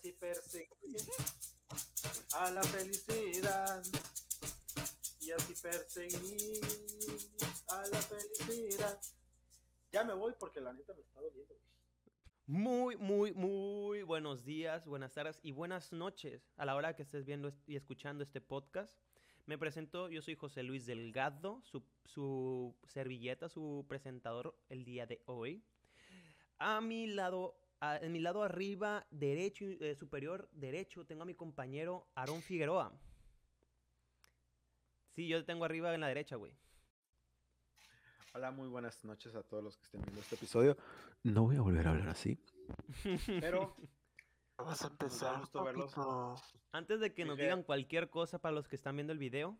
así perseguir a la felicidad. Y así perseguir a la felicidad. Ya me voy porque la neta me está doliendo. Muy, muy, muy buenos días, buenas tardes y buenas noches a la hora que estés viendo y escuchando este podcast. Me presento, yo soy José Luis Delgado, su, su servilleta, su presentador el día de hoy. A mi lado, a- en mi lado arriba derecho, eh, superior derecho, tengo a mi compañero Aarón Figueroa. Sí, yo tengo arriba en la derecha, güey. Hola, muy buenas noches a todos los que estén viendo este episodio. No voy a volver a hablar así. Pero Vamos a empezar. gusto verlos. Antes de que nos digan cualquier cosa para los que están viendo el video,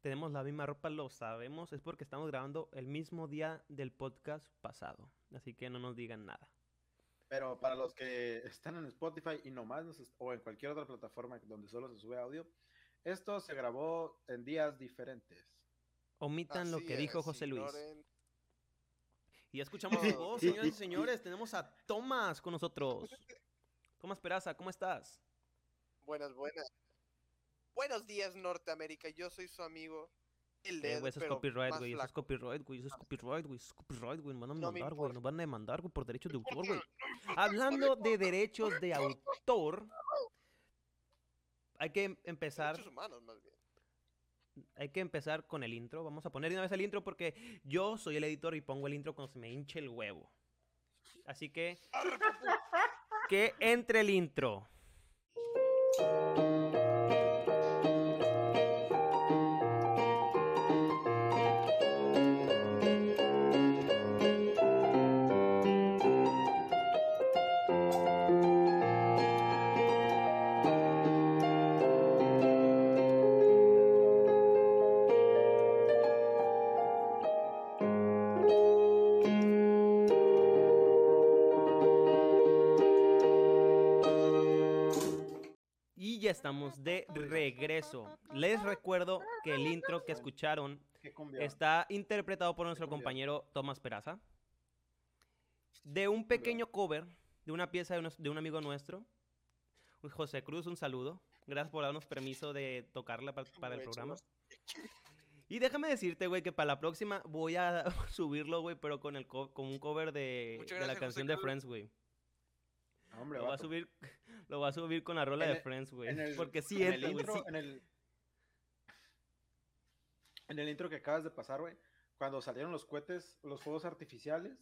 tenemos la misma ropa, lo sabemos, es porque estamos grabando el mismo día del podcast pasado, así que no nos digan nada. Pero para los que están en Spotify y nomás nos o en cualquier otra plataforma donde solo se sube audio, esto se grabó en días diferentes. Omitan lo que dijo José Luis. ignoren. Y ya escuchamos su voz, señoras y señores, tenemos a Tomás con nosotros. Tomás Peraza, ¿cómo estás? Buenas, buenas. Buenos días, Norteamérica. Yo soy su amigo. Eh, Led, güey, eso es copyright, güey, eso es copyright, güey, eso es copyright, güey, eso es copyright, güey, nos van a demandar, güey, nos van a demandar, güey, por derechos de autor, güey. Hablando de derechos de autor, hay que em- empezar Derechos humanos, más bien. hay que empezar con el intro. Vamos a poner de una vez el intro porque yo soy el editor y pongo el intro cuando se me hinche el huevo. Así que. Que entre el intro. Estamos de regreso. Les recuerdo que el intro que escucharon está interpretado por nuestro compañero Tomás Peraza. De un pequeño cover de una pieza de, un amigo nuestro. José Cruz, un saludo. Gracias por darnos permiso de tocarla pa- para el programa. Y déjame decirte, güey, que para la próxima voy a subirlo, güey, pero con el co- con un cover de, la canción José de. Friends, güey. Hombre, Lo voy a vato. subir, lo voy a subir con la rola En de el- Friends, güey. Porque sí en el intro, sí. en el en el intro que acabas de pasar, güey, cuando salieron los cohetes, los fuegos artificiales,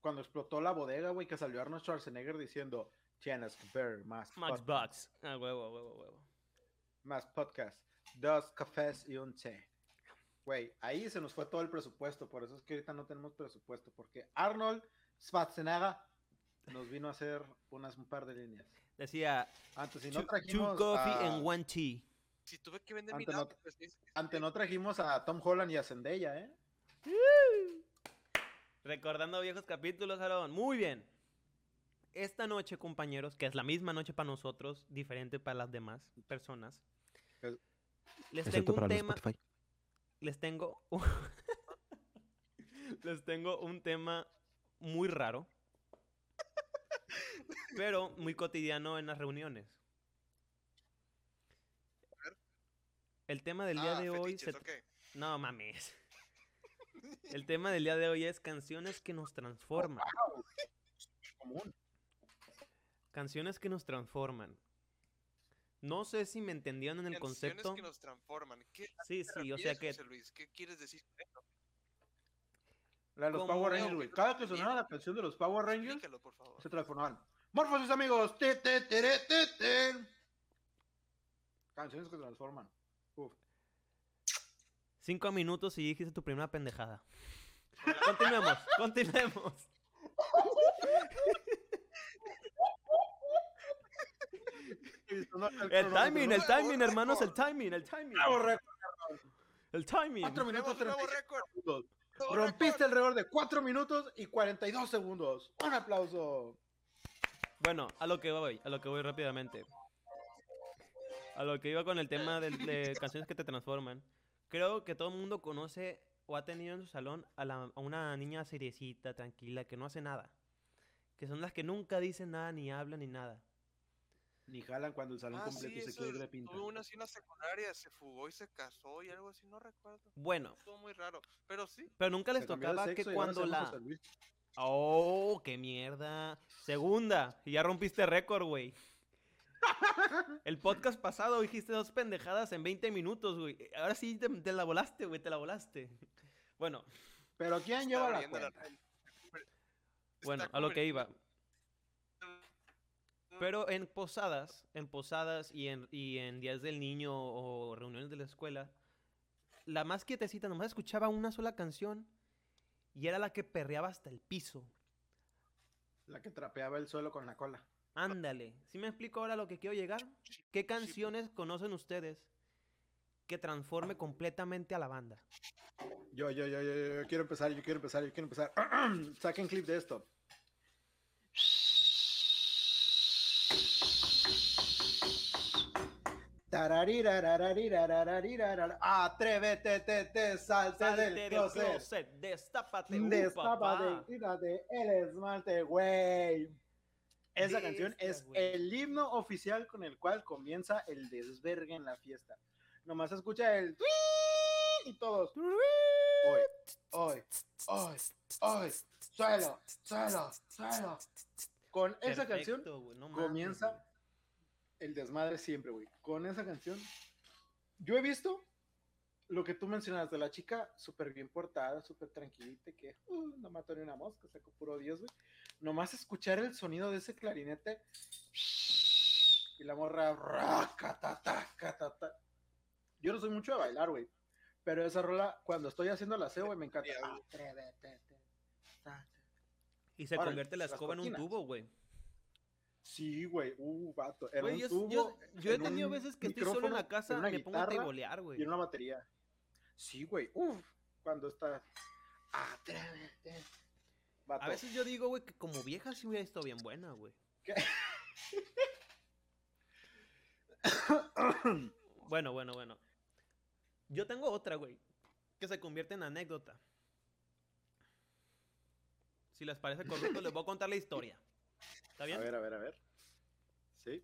cuando explotó la bodega, güey, que salió Arnold Schwarzenegger diciendo, tienes que ver más Max Bucks. Ah, huevo, huevo, huevo. más podcast, dos cafés y un té. Güey, ahí se nos fue todo el presupuesto, por eso es que ahorita no tenemos presupuesto, porque Arnold Schwarzenegger nos vino a hacer unas un par de líneas. Decía, Antes, si two, no two trajimos coffee a- and one tea. Si tuve que vender mi Ante no- nave, pues, es- Ante no trajimos a Tom Holland y a Zendaya, ¿eh? Recordando viejos capítulos, Aaron. Muy bien. Esta noche, compañeros, que es la misma noche para nosotros, diferente para las demás personas. Es- Les tengo un tema. Les tengo. les tengo un tema muy raro. Pero muy cotidiano en las reuniones. El tema del día Ah, de hoy. fetiches, se- ok. No mames. El tema del día de hoy es canciones que nos transforman. Común. Canciones que nos transforman. No sé si me entendieron en el Canciones concepto. que nos transforman. ¿Qué Sí, sí, o sea que José Luis? ¿Qué quieres decir con eso? La de los Power Rangers, güey. Cada que sonaba la canción de los Power Rangers, Explícalo, por favor. se transformaban. ¡Morfosis, amigos! ¡Te, te, te, te! Canciones que se transforman. Uf. cinco minutos y dijiste tu primera pendejada. Continuemos, continuemos. El timing, el timing, hermanos, el timing, el timing. El timing. 4 minutos Tenemos un nuevo 36 récord. segundos. Rompiste el récord de 4 minutos y 42 segundos. Un aplauso. Bueno, a lo que voy, a lo que voy rápidamente. A lo que iba con el tema del- de, canciones que te transforman. Creo que todo el mundo conoce o ha tenido en su salón a, la- a una niña seriecita, tranquila, que no hace nada. Que son las que nunca dicen nada, ni hablan, ni nada. Ni jalan cuando el salón Ah, completo sí, se quiere ir de pinta. tuve una así en la secundaria, se fugó y se casó y algo así, no recuerdo. Bueno, Estuvo muy raro, pero sí. pero nunca les Se de tocaba que cuando la... Oh, qué mierda. Segunda, y ya rompiste récord, güey. El podcast pasado dijiste dos pendejadas en 20 minutos, güey. Ahora sí te, te la volaste, güey, te la volaste. Bueno, Pero ¿quién Está lleva la cuenta? bueno, a lo que iba. Pero en posadas, en posadas y en, y en días del niño o reuniones de la escuela, la más quietecita nomás escuchaba una sola canción y era la que perreaba hasta el piso. La que trapeaba el suelo con la cola. Ándale, ¿sí me explico ahora lo que quiero llegar? ¿Qué canciones conocen ustedes que transforme completamente a la banda? Yo, yo, yo, yo, yo, yo quiero empezar, yo quiero empezar, yo quiero empezar. Saquen clip de esto. Atrévete, te, te, salte Salte del del closet. closet, destápate, uh, Destápate, quítate el esmalte, güey. Esa canción es güey. el himno oficial con el cual comienza el desvergue en la fiesta. Nomás escucha el y todos. Hoy, hoy, hoy, hoy, suelo, suelo, suelo. Con esa canción no comienza. El desmadre siempre, güey. Con esa canción, yo he visto lo que tú mencionas de la chica súper bien portada, súper tranquilita, que uh, no mató ni una mosca, sacó puro Dios, güey. Nomás escuchar el sonido de ese clarinete y la morra. racatata, catata. Yo no soy mucho de bailar, güey. Pero esa rola, cuando estoy haciendo la aseo, güey, me encanta. Y se convierte la escoba en un tubo, güey. Sí, güey, uh, vato. Era un yo, tubo, yo- yo he en tenido veces que estoy solo en la casa, me pongo a teibolear, güey. y en una batería. Sí, güey, uff, cuando está. Atrévete. Vato, A veces yo digo, güey, que como vieja sí hubiera estado bien buena, güey. Bueno, bueno, bueno. Yo tengo otra, güey, que se convierte en anécdota. Si les parece correcto, les voy a contar la historia. ¿Está a ver, a ver, a ver. Sí.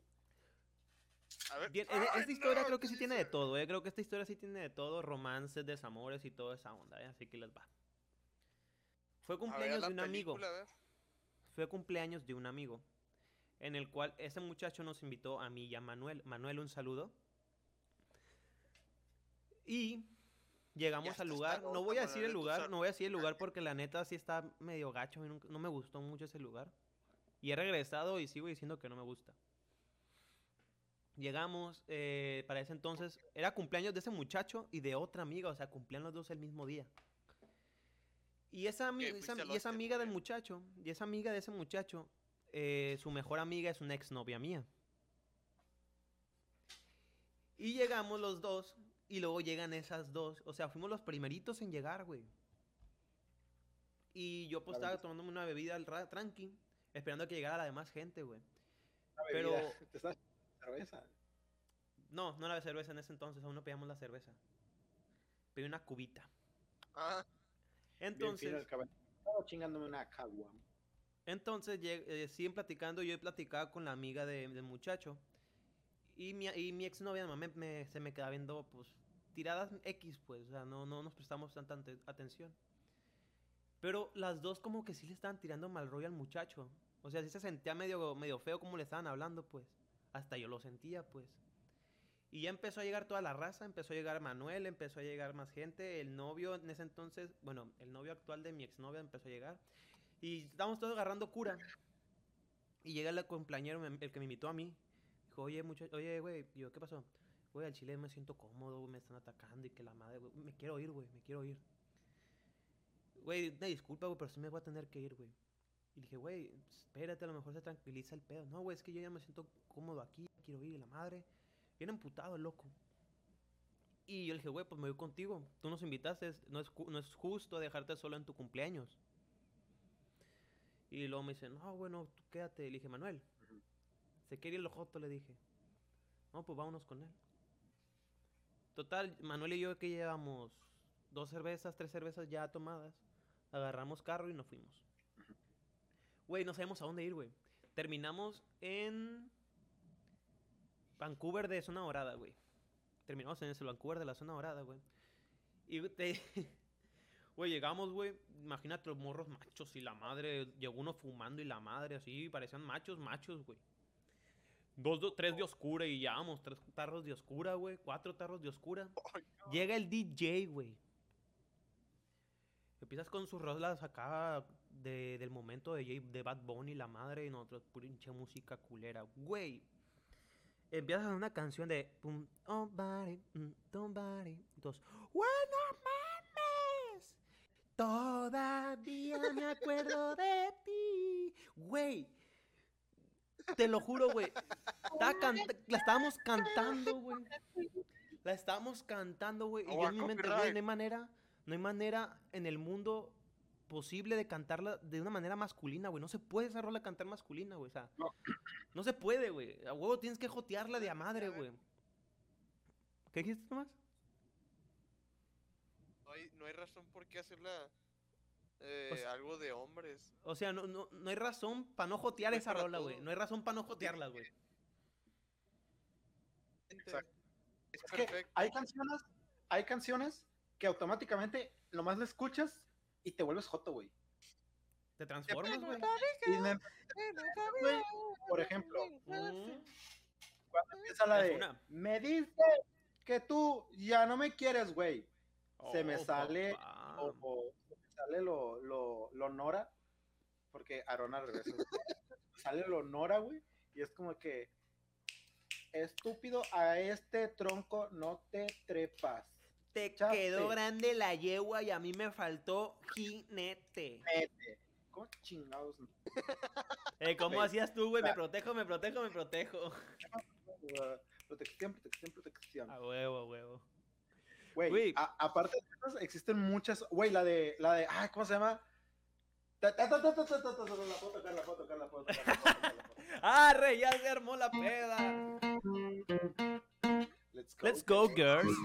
A ver. Bien, e- ¡Ay, esta historia no! creo que ¿qué sí tiene de todo, eh. Creo que esta historia sí tiene de todo, romances, desamores y toda esa onda, eh. Así que les va. Fue ver, cumpleaños de un amigo. película. Fue cumpleaños de un amigo. En el cual ese muchacho nos invitó a mí y a Manuel. Manuel, un saludo. Y llegamos al lugar. No voy a decir el lugar, no voy a decir el lugar porque la neta sí está medio gacho. y nunca- No me gustó mucho ese lugar. Y he regresado y sigo diciendo que no me gusta. Llegamos, eh, para ese entonces, era cumpleaños de ese muchacho y de otra amiga, o sea, cumplían los dos el mismo día. Y esa, ami- y amiga del muchacho, y esa amiga de ese muchacho, eh, su mejor amiga es una exnovia mía. Y llegamos los dos, y luego llegan esas dos, o sea, fuimos los primeritos en llegar, güey. Y yo pues estaba tomándome una bebida al ra- tranqui, esperando a que llegara la demás gente, güey. Pero-. ¿Te estás cerveza? No, no era de cerveza en ese entonces, aún no pedíamos la cerveza. Pedí una cubita. Ah, Entonces. Estaba chingándome una caguama. entonces eh, siguen platicando, yo platicaba con la amiga de- del muchacho. Y mi, y mi exnovia nomás me, me- se me quedaba viendo, pues, tiradas X, pues, o sea, no, no nos prestamos tanta atención. Pero las dos como que sí le estaban tirando mal rollo al muchacho. O sea, sí se sentía medio, medio feo como le estaban hablando, pues. Hasta yo lo sentía, pues. Y ya empezó a llegar toda la raza, empezó a llegar Manuel, empezó a llegar más gente, el novio en ese entonces, bueno, el novio actual de mi exnovia empezó a llegar. Y estábamos todos agarrando cura. Y llega el compañero, me- el que me invitó a mí. Dijo, oye, muchacho, oye, güey, yo, ¿qué pasó? Güey, al chile me siento cómodo, me están atacando y que la madre, güey, me quiero ir, güey, me quiero ir. Güey, una disculpa, güey, pero sí me voy a tener que ir, güey. Y dije, güey, espérate, a lo mejor se tranquiliza el pedo. No, güey, es que yo ya me siento cómodo aquí, quiero ir, la madre. Bien emputado el loco. Y yo le dije, güey, pues me voy contigo. Tú nos invitaste, no es, no es justo dejarte solo en tu cumpleaños. Y luego me dice, no, bueno, quédate. Le dije, Manuel, se quiere el joto, le dije. No, pues vámonos con él. Total, Manuel y yo que llevamos dos cervezas, tres cervezas ya tomadas, agarramos carro y nos fuimos. Güey, no sabemos a dónde ir, güey. Terminamos en Vancouver de zona dorada, güey. Terminamos en ese Vancouver de la zona dorada, güey. Y te... Güey, llegamos, güey. Imagínate los morros machos y la madre. Llegó uno fumando y la madre así. Parecían machos, machos, güey. Dos, do- tres de oscura y llevamos tres tarros de oscura, güey. Cuatro tarros de oscura. Llega el DJ, güey. Empiezas con sus rolas acá de- del momento de, J- de Bad Bunny, la madre, y nosotros, pinche música culera. Güey. Empiezas a una canción de. Pum, oh, body, mm, don't body. Entonces, bueno, mames. Todavía me acuerdo de ti. Güey. Te lo juro, güey. La estábamos cantando, güey. La estábamos cantando, güey. Y Oh, yo en mi mente, güey, no hay manera, no hay manera en el mundo posible de cantarla de una manera masculina, güey. No se puede esa rola cantar masculina, güey. O sea, No. no se puede, güey. A huevo tienes que jotearla de a madre, güey. ¿Qué dijiste, Tomás? No hay, no hay razón por qué hacerla eh, algo de hombres. O sea, no, no, no hay razón para no jotear No esa rola, güey. No hay razón para no jotearla, güey. Exacto. Es Es que perfecto. hay canciones, hay canciones que automáticamente lo más le escuchas y te vuelves joto, güey. Te transformas, güey. Y me- güey, por ejemplo, Mm. cuando empieza la de me dice que tú ya no me quieres, güey. Se me Oh, sale. O, o se me sale lo, lo, lo Nora, porque Aaron al revés. güey. sale lo Nora, güey, y es como que estúpido a este tronco no te trepas. Te Chape. quedó grande la yegua y a mí me faltó jinete. ¿Cómo chingados? Eh, ¿Cómo hacías tú, güey? Me protejo, me protejo, me protejo. Protección, protección, protección. A huevo, a huevo. Güey, aparte de esas, existen muchas. Güey, la de, la de, ay, ¿cómo se llama? La puedo tocar, la puedo tocar, la puedo tocar, tocar. ¡Ah! Ya se armó la peda. Let's go. Let's go, girls.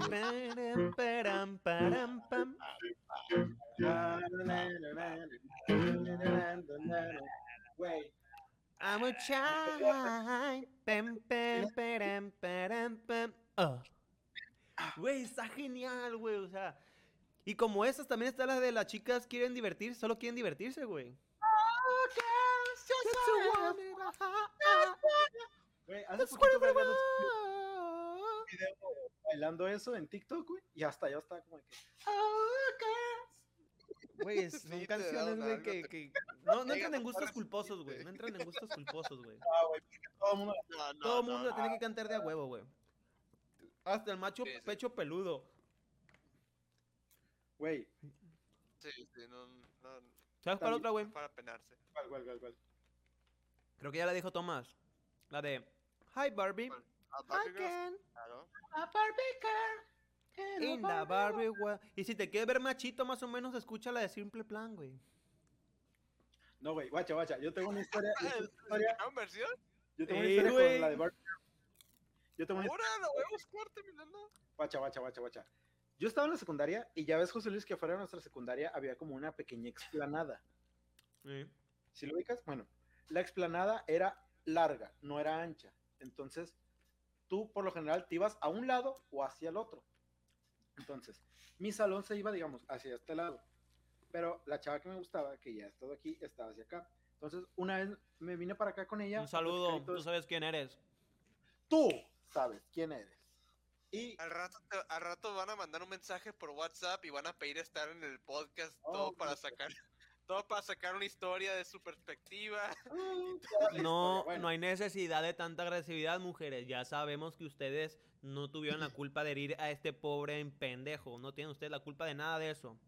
I'm a child. Pam. Güey, está genial, güey. O sea. Y como esas, también está la de las chicas quieren divertirse, solo quieren divertirse, güey. güey, hace poquito me habían hecho un video bailando eso en TikTok, güey, y hasta yo estaba como de que. Güey, Sí, son te canciones, güey, que, que... No, no entran en gustos culposos, güey. No entran en gustos culposos, güey. Ah, güey, porque todo el mundo. No, no, Todo no, mundo la no. tiene que cantar de a huevo, güey. Hasta el macho Sí, sí. pecho peludo. Güey, Sí, sí, no, no. ¿Sabes cuál otra, güey? Para penarse. ¿cuál, cuál, cuál, cuál? Creo que ya la dijo Tomás. La de Hi Barbie. ¿Cuál? Ah, I Barbie Girls, can claro. in the Barbie world. Y si te quieres ver machito, más o menos, escucha la de Simple Plan, güey. No, güey, guacha, guacha. Yo tengo una historia. ¿Sacaron versión? yo tengo una historia con la de Barbie. Yo tengo una Ahora la voy a buscar terminando. Guacha, guacha, guacha, guacha. Yo estaba en la secundaria y ya ves, José Luis, que fuera de nuestra secundaria había como una pequeña explanada. Sí. Si lo ubicas, bueno, la explanada era larga, no era ancha. Entonces, tú por lo general te ibas a un lado o hacia el otro. Entonces, mi salón se iba, digamos, hacia este lado. Pero la chava que me gustaba, que ya ha estado aquí, estaba hacia acá. Entonces, una vez me vine para acá con ella. Un saludo, tú sabes quién eres. Tú sabes quién eres. Y Al rato, te- al rato van a mandar un mensaje por WhatsApp y van a pedir estar en el podcast Oh, todo para sacar todo para sacar una historia de su perspectiva. No, Bueno. no hay necesidad de tanta agresividad, mujeres. Ya sabemos que ustedes no tuvieron la culpa de herir a este pobre en pendejo. No tienen ustedes la culpa de nada de eso.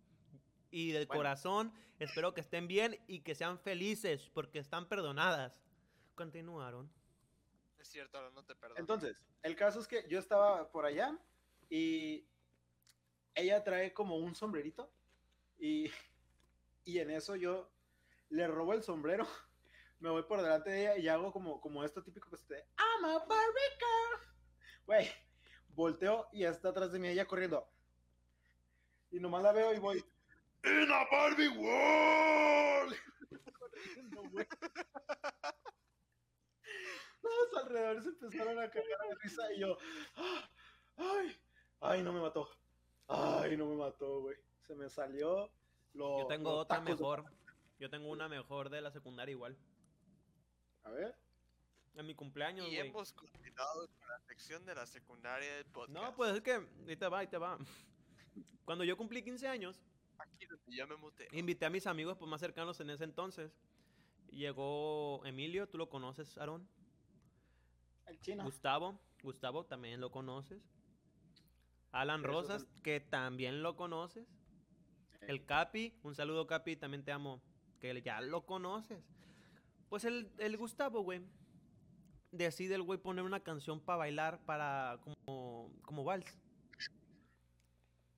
Y del Bueno. corazón, espero que estén bien y que sean felices porque están perdonadas. Continuaron. Es cierto, ahora no te perdono. Entonces, el caso es que yo estaba por allá y ella trae como un sombrerito y, y en eso yo le robo el sombrero, me voy por delante de ella y hago como, como esto típico que se te I'm a Barbie. Güey, volteo y está atrás de mí ella corriendo. Y nomás la veo y voy. In a Barbie world. Corriendo, güey. Todos alrededor se empezaron a cagar de risa y yo, "Ah, ay, ay, no me mató. Ay, no me mató, güey. Se me salió lo. Yo tengo los otra de- mejor. Yo tengo una mejor de la secundaria igual. A ver. En mi cumpleaños, Y güey. hemos continuado con la sección de la secundaria del podcast. No, pues es que ahí te va, ahí te va. Cuando yo cumplí 15 años, Aquí donde yo me muté. invité a mis amigos pues, más cercanos en ese entonces. Llegó Emilio, tú lo conoces, Aarón. El chino. Gustavo, Gustavo también lo conoces. Alan Rosas, que también lo conoces. El Capi, un saludo Capi, también te amo, que ya lo conoces. Pues el, el Gustavo, güey, decide el güey poner una canción para bailar, para como, como vals.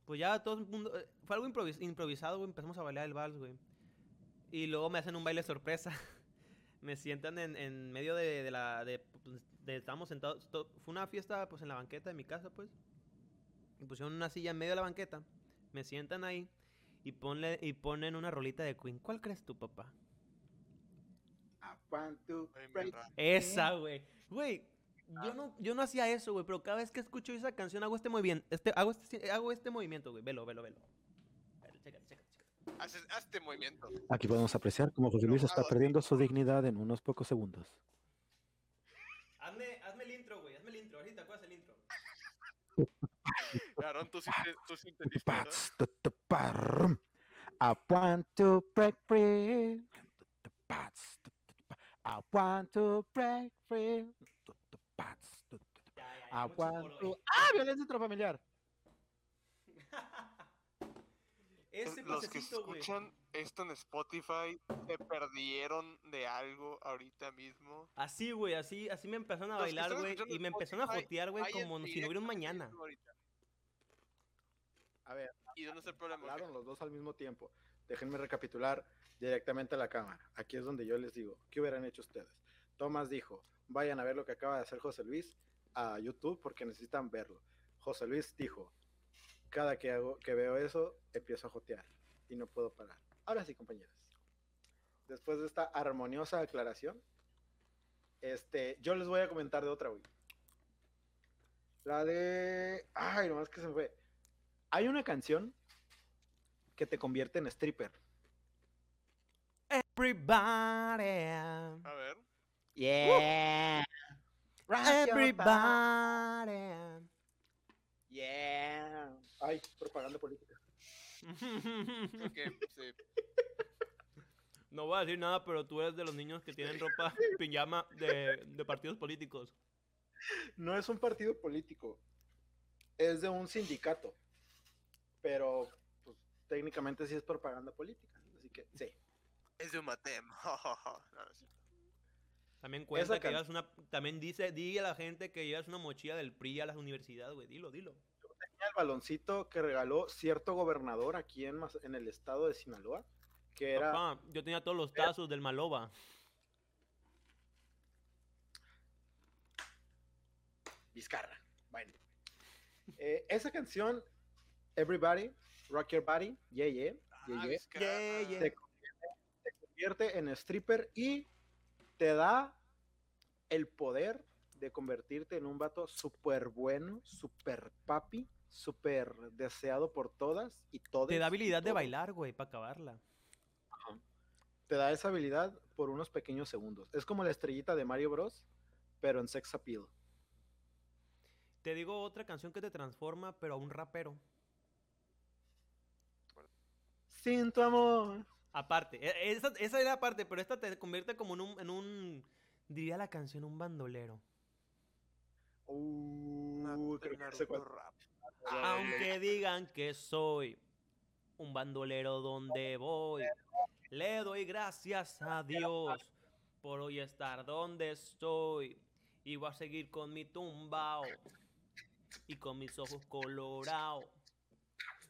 Pues ya todo el mundo, eh, fue algo improvis- improvisado, güey, empezamos a bailar el vals, güey. Y luego me hacen un baile sorpresa. me sientan en, en medio de, de la, de, pues, de- estábamos sentados, fue una fiesta pues en la banqueta de mi casa, pues. Y pusieron una silla en medio de la banqueta, me sientan ahí y, ponle, y ponen una rolita de Queen. ¿Cuál crees tú, papá? To. Esa, güey. Güey, yo no, yo no hacía eso, güey, pero cada vez que escucho esa canción hago este movimiento, este, hago este, hago este movimiento, güey. Velo, velo, velo. Velo, chécate, chécate, chécate. Haz, haz este movimiento. Aquí podemos apreciar cómo José Luis está perdiendo su dignidad en unos pocos segundos. Hazme, hazme el intro, güey, hazme el intro. Ahorita, ¿cuál es el intro? Aaron, tú sí, tú sí entendiste, ¿no? I want to break free. I want to break free. I want to-. ¡Ah! Violencia intrafamiliar. Ese Los que pasecito, güey. Esto en Spotify se perdieron de algo ahorita mismo. Así, güey, así, así me empezaron a Los bailar, güey, y me empezaron a Spotify, jotear, güey, como si no hubiera un mañana. A ver, ¿Y dónde está el problema? hablaron los dos al mismo tiempo. Déjenme recapitular directamente a la cámara. Aquí es donde yo les digo, ¿qué hubieran hecho ustedes? Tomás dijo, vayan a ver lo que acaba de hacer José Luis a YouTube porque necesitan verlo. José Luis dijo, cada que, hago, que veo eso, empiezo a jotear y no puedo parar. Ahora sí, compañeros. Después de esta armoniosa aclaración, este, yo les voy a comentar de otra, güey. La de... Ay, nomás que se me fue. Hay una canción que te convierte en stripper. Everybody. A ver. Yeah. Everybody. Yeah. Ay, propaganda política. Que sí. No voy a decir nada, pero tú eres de los niños que tienen ropa pijama de, de partidos políticos. No es un partido político. Es de un sindicato. Pero, pues, técnicamente sí es propaganda política. Así que, sí. Es de un matem. No, no es cierto. También cuenta Esa que llevas una. También dice, di a la gente que llevas una mochila del PRI a la universidad, güey. Dilo, dilo. el baloncito que regaló cierto gobernador aquí en el estado de Sinaloa, que era... Papá, yo tenía todos los tazos del Maloba. Vizcarra. Bueno. Eh, esa canción, Everybody, Rock Your Body, yeah, yeah, yeah, Ah, yeah, Vizcarra. Yeah, yeah. Te, te convierte en stripper y te da el poder de convertirte en un vato súper bueno, súper papi, súper deseado por todas y todos. Te da habilidad de bailar, güey, para acabarla. Te da esa habilidad por unos pequeños segundos. Es como la estrellita de Mario Bros, pero en sex appeal. Te digo otra canción que te transforma, pero a un rapero. Sin tu amor. Aparte, e- esa, esa era aparte, pero esta te convierte como en un, en un, diría la canción, un bandolero. Uh, creo que cuál. Rap. Aunque digan que soy un bandolero donde voy, le doy gracias a Dios por hoy estar donde estoy. Y voy a seguir con mi tumbao y con mis ojos colorados,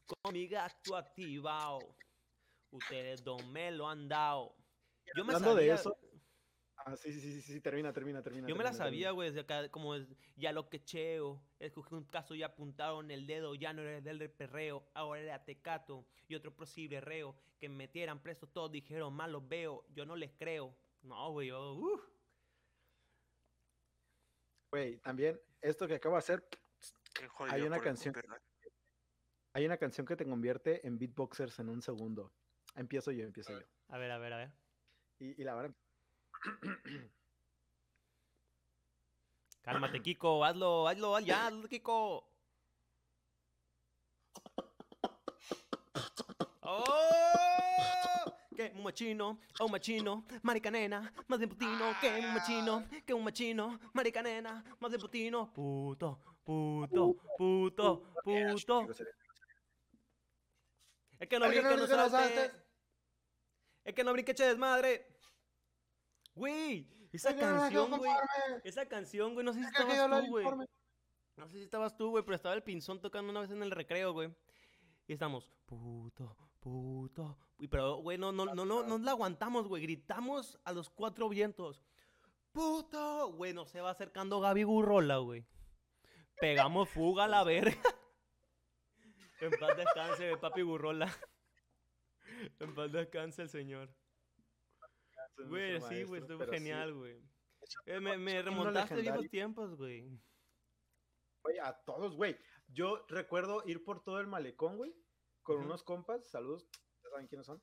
con mi gato activado. Ustedes dos me lo han dado. Yo me Hablando de eso. Ah, sí, sí, sí, sí, termina, termina, termina. yo me la sabía, güey, desde acá, como es, ya lo que cheo, escogí un caso y apuntaron el dedo, ya no era el del perreo, ahora era tecato y otro posible reo, que me metieran preso, todos dijeron, mal los veo, yo no les creo. No, güey, yo, uh. Güey, también esto que acabo de hacer, Hay una canción- hay una canción que te convierte en beatboxers en un segundo. Empiezo yo, empiezo yo. A ver, a ver, a ver. Y, y la verdad, Cálmate, Kiko. Hazlo, hazlo, haz- ya, hazlo, Kiko. ¡Oh! Que un machino, oh un machino, marica nena, más de putino, que un machino, que un machino, marica nena, más de putino, puto, puto, puto, puto. El que no El que brinca no salte. El que no brinque eche desmadre. Güey, esa canción, güey. Esa canción, güey, no sé si estabas tú, güey. No sé si estabas tú, güey, pero estaba el pinzón tocando una vez en el recreo, güey. Y estamos, puto, puto. Y pero, güey, no, no, no, no, no la aguantamos, güey. Gritamos a los cuatro vientos. Puto. Güey, nos se va acercando Gaby Gurrola, güey. Pegamos fuga a la verga. En paz descanse, papi Gurrola. En paz descanse el señor. Güey, sí, güey, estuvo genial, güey. Eh, me, me remontaste viejos tiempos, güey. Güey, a todos, güey. Yo recuerdo ir por todo el malecón, güey, con unos compas, saludos, ya saben quiénes son,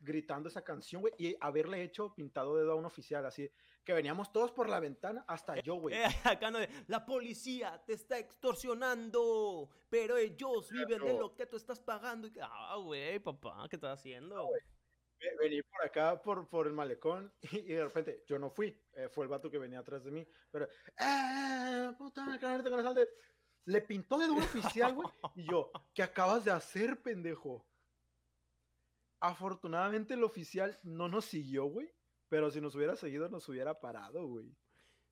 gritando esa canción, güey, y haberle hecho pintado dedo a un oficial, así, que veníamos todos por la ventana, hasta yo, güey. Eh, acá no la policía te está extorsionando, pero ellos viven de lo que tú estás pagando. Y que, Ah, güey, papá, ¿qué estás haciendo? Ve- Vení por acá, por, por el malecón, y, y de repente, yo no fui, eh, fue el vato que venía atrás de mí, pero, ¡eh, puta, carnalito, que no salte! Le pintó a un oficial, güey, y yo, ¿qué acabas de hacer, pendejo? Afortunadamente el oficial no nos siguió, güey, pero si nos hubiera seguido nos hubiera parado, güey.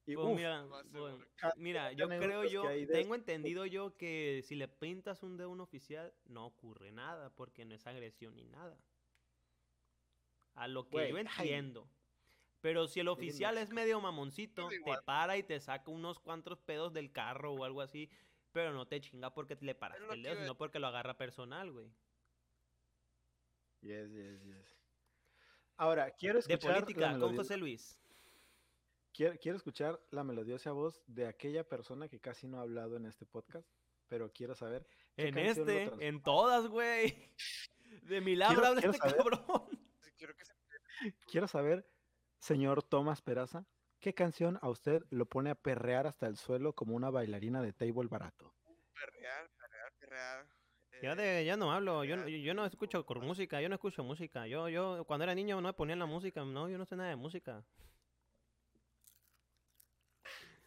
Y Pues uf, mira, bueno, mira, yo creo yo, de tengo entendido yo que si le pintas un dedo a un oficial, no ocurre nada, porque no es agresión ni nada. A lo que yo ay. entiendo. Pero si el oficial es medio mamoncito, te para y te saca unos cuantos pedos del carro o algo así, pero no te chinga porque le paraste el dedo, sino porque lo agarra personal, güey. Yes, yes, yes. Ahora, quiero De escuchar, la política, con José Luis. quiero, quiero escuchar la melodiosa voz de aquella persona que casi no ha hablado en este podcast, pero quiero saber ¿Qué En este, en todas, güey. De milagro habla este saber. cabrón. Sí, Quiero que se Quiero saber, señor Tomás Peraza, ¿qué canción a usted lo pone a perrear hasta el suelo como una bailarina de table barato? perrear, perrear, perrear. Yo, eh, de, yo no hablo, yo, no- yo, yo no escucho cor- música, yo no escucho música. Yo, yo cuando era niño no me ponían la música, no, yo no sé nada de música.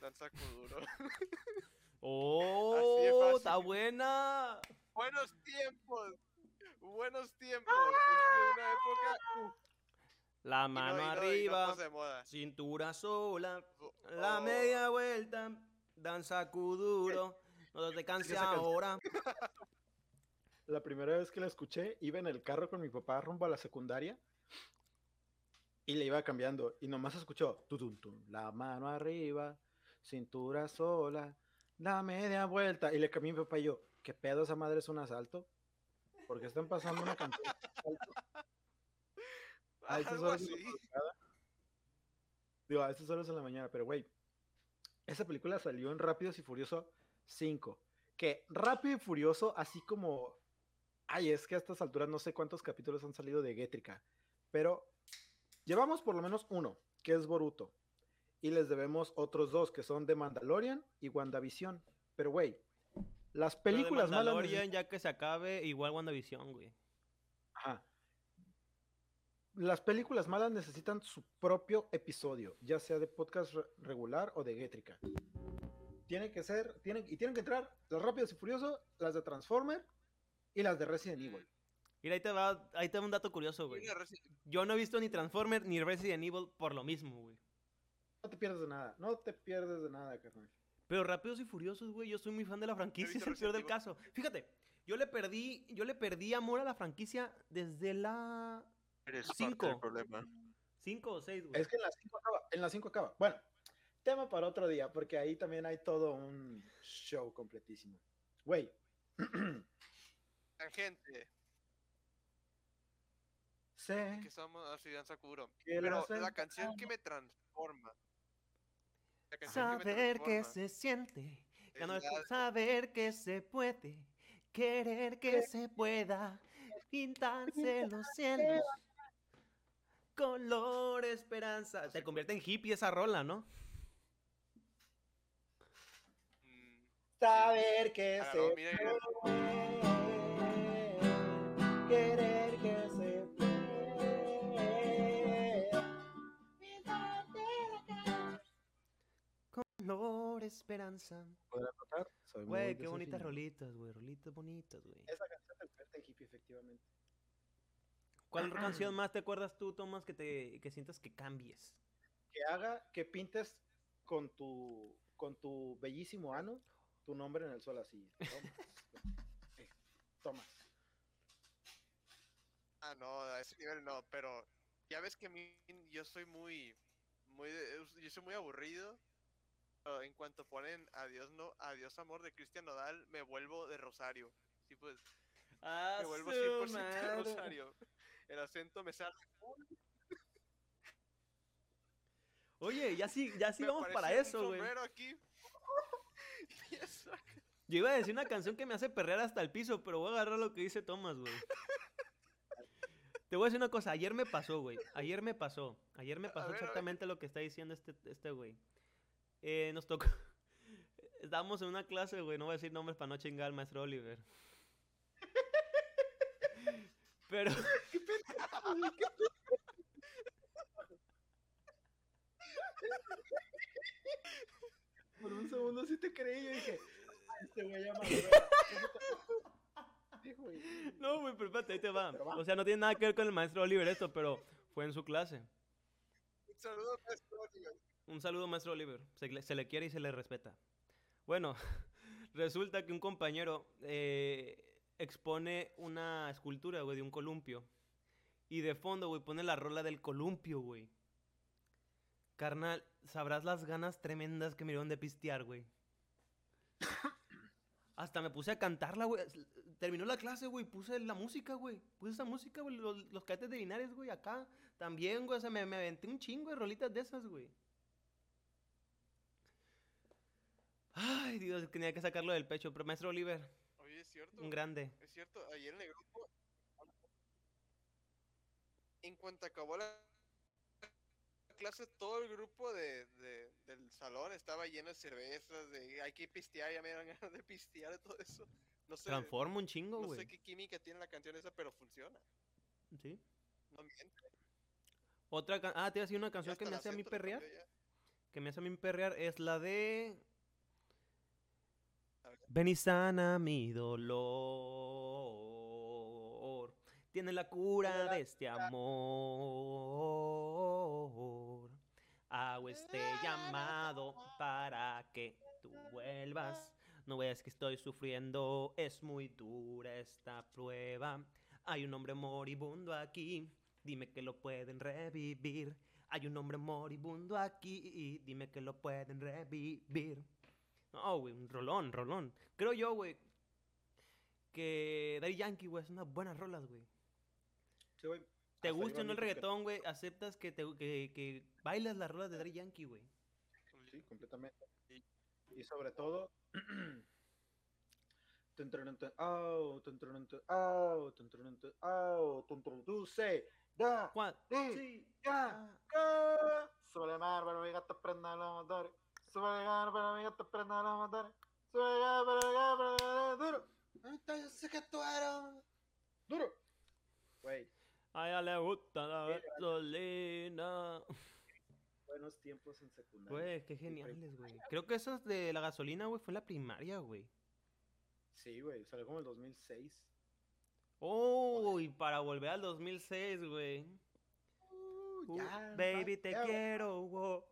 Danza Kuduro. ¡Oh! ¡Está buena! Buenos tiempos. Buenos tiempos. Es de una época. La y no- mano y no- y no arriba, cintura sola, la Oh, media vuelta, danza kuduro, no te canses ahora. La primera vez que la escuché, iba en el carro con mi papá rumbo a la secundaria y le iba cambiando y nomás escuchó tu, tu, tu, la mano arriba, cintura sola, la media vuelta y le cambié a mi papá y yo, ¿qué pedo esa madre es un asalto? Porque están pasando una canción. A Algo horas de la así. madrugada?" Digo, a horas de la mañana, pero güey, esa película salió en Rápidos y Furioso 5. Que Rápido y Furioso, así como. Ay, es que a estas alturas no sé cuántos capítulos han salido de Gétrica. Pero llevamos por lo menos uno, que es Boruto. Y les debemos otros dos, que son The Mandalorian y WandaVision. Pero güey, las de películas malas. Mandalorian, necesitan- ya que se acabe, igual WandaVision, güey. Ajá. Las películas malas necesitan su propio episodio, ya sea de podcast re- regular o de Gétrica. Tiene que ser, tienen, y tienen que entrar las Rápidos y Furiosos, las de Transformer y las de Resident Evil. Mira, ahí te va, ahí te va un dato curioso, güey. Yo no he visto ni Transformer ni Resident Evil por lo mismo, güey. No te pierdes de nada, no te pierdes de nada, carnal. Pero Rápidos y Furiosos, güey, yo soy muy fan de la franquicia, es el peor del caso. Fíjate, yo le perdí, yo le perdí amor a la franquicia desde la Eres parte Cinco. del problema. 5 o 6, güey. Es que en las 5 acaba, en las 5 acaba. Bueno, tema para otro día, porque ahí también hay todo un show completísimo. Güey, Tangente. sé Que Danza Kuduro. que Pero la canción que me transforma. La que Saber que se siente, Es no saber que se puede, querer que se pueda, pintarse los cielos. Color esperanza. Se convierte en hippie esa rola, ¿no? Mm, Saber que se puede, querer que se puede. Color esperanza. ¿Podrán notar? Soy muy Güey, qué bonitas rolitas, güey. Rolitas bonitas, güey. Esa canción te convierte en hippie, efectivamente. ¿Cuál canción más te acuerdas tú, Tomás, que te que sientas que cambies? Que haga, que pintes con tu, con tu bellísimo ano tu nombre en el suelo así. Tomás. Eh, Tomás. Ah, no, a ese nivel no, pero ya ves que a mí yo soy muy, muy, yo soy muy aburrido. en cuanto ponen adiós no, adiós amor de Cristian Nodal, me vuelvo de Rosario. Sí, pues, Ah, me vuelvo 100% de Rosario. El acento me sale. Oye, ya sí, ya sí me vamos para eso, güey. Yo iba a decir una canción que me hace perrear hasta el piso, pero voy a agarrar lo que dice Tomás, güey. Te voy a decir una cosa, ayer me pasó, güey. Ayer me pasó. Ayer me pasó ver. exactamente lo que está diciendo este, este güey. Eh, nos tocó. Estábamos en una clase, güey. No voy a decir nombres para no chingar al maestro Oliver. Pero. Por un segundo sí te creí y dije, "Ah, este güey ya maduró". Sí, güey. No, güey, pero espérate, ahí te va. O sea, no tiene nada que ver con el maestro Oliver esto, pero fue en su clase. Un saludo, maestro Oliver. Un saludo, maestro Oliver. Se, le- se le quiere y se le respeta. Bueno, resulta que un compañero eh, expone una escultura, güey, de un columpio. Y de fondo, güey, pone la rola del columpio, güey. Carnal, sabrás las ganas tremendas que me dieron de pistear, güey. Hasta me puse a cantarla, güey. Terminó la clase, güey. Puse la música, güey. Puse esa música, güey. Los, los cadetes de Linares, güey, acá. También, güey. O sea, me, me aventé un chingo de rolitas de esas, güey. Ay, Dios, tenía que sacarlo del pecho. Pero maestro Oliver, cierto. un grande. Es cierto, ayer en el grupo. En cuanto acabó la clase, todo el grupo de, de- del salón estaba lleno de cervezas, de hay que pistear, ya me dan ganas de pistear y todo eso. No sé, Transforma un chingo, no güey. sé qué química tiene la canción esa, pero funciona. Sí. No miente. Otra Ah, te iba a decir una canción que me hace a mí perrear. Que me hace a mí perrear es la de. Ven y sana mi dolor. Tiene la cura de este amor. Hago este llamado para que tú vuelvas. No veas que estoy sufriendo, es muy dura esta prueba. Hay un hombre moribundo aquí, dime que lo pueden revivir. Hay un hombre moribundo aquí, dime que lo pueden revivir. No, güey, un rolón, rolón. Creo yo, güey, que Daddy Yankee, güey, es unas buenas rolas, güey. Sí, güey. Te gusta o no el reggaetón, güey, aceptas que, te, que, que bailas las rolas de Daddy Yankee, güey. Sí, completamente. Y sobre todo. da, Sí. ya. Sube el mar para mi gato prenda los motores. Sube el mar para mi gato prenda los motores. Sube el mar para mi gato prenda los duro. Ahorita yo sé que tú eres duro. Güey, A ella le gusta la gasolina. buenos tiempos en secundaria. Güey, qué geniales, güey. Creo que esos de la gasolina, güey, fue en la primaria, güey. Sí, güey, salió como el 2006. Oh, y para volver al 2006, güey. Uh, Uh, baby, va, te ya, quiero, wow.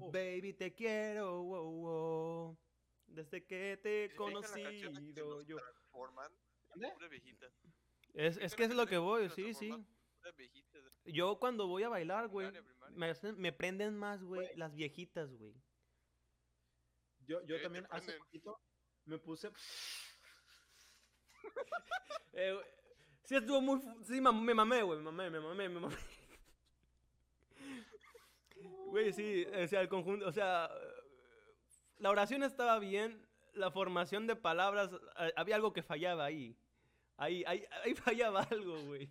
Uf. Baby, te quiero, wow, wow. Desde que te he Si conocido yo. Pura viejita. Es, es que es lo que voy, sí, sí. Yo cuando voy a bailar, güey, me, me prenden más, güey, las viejitas, güey. Yo, yo también hace poquito me puse. Eh, sí estuvo muy... Sí, mam- me mamé, güey, me mamé, me mamé, me mamé. Güey, sí, o sea, el conjunto, o sea, la oración estaba bien, la formación de palabras, eh, había algo que fallaba ahí. Ahí, ahí, ahí fallaba algo, güey.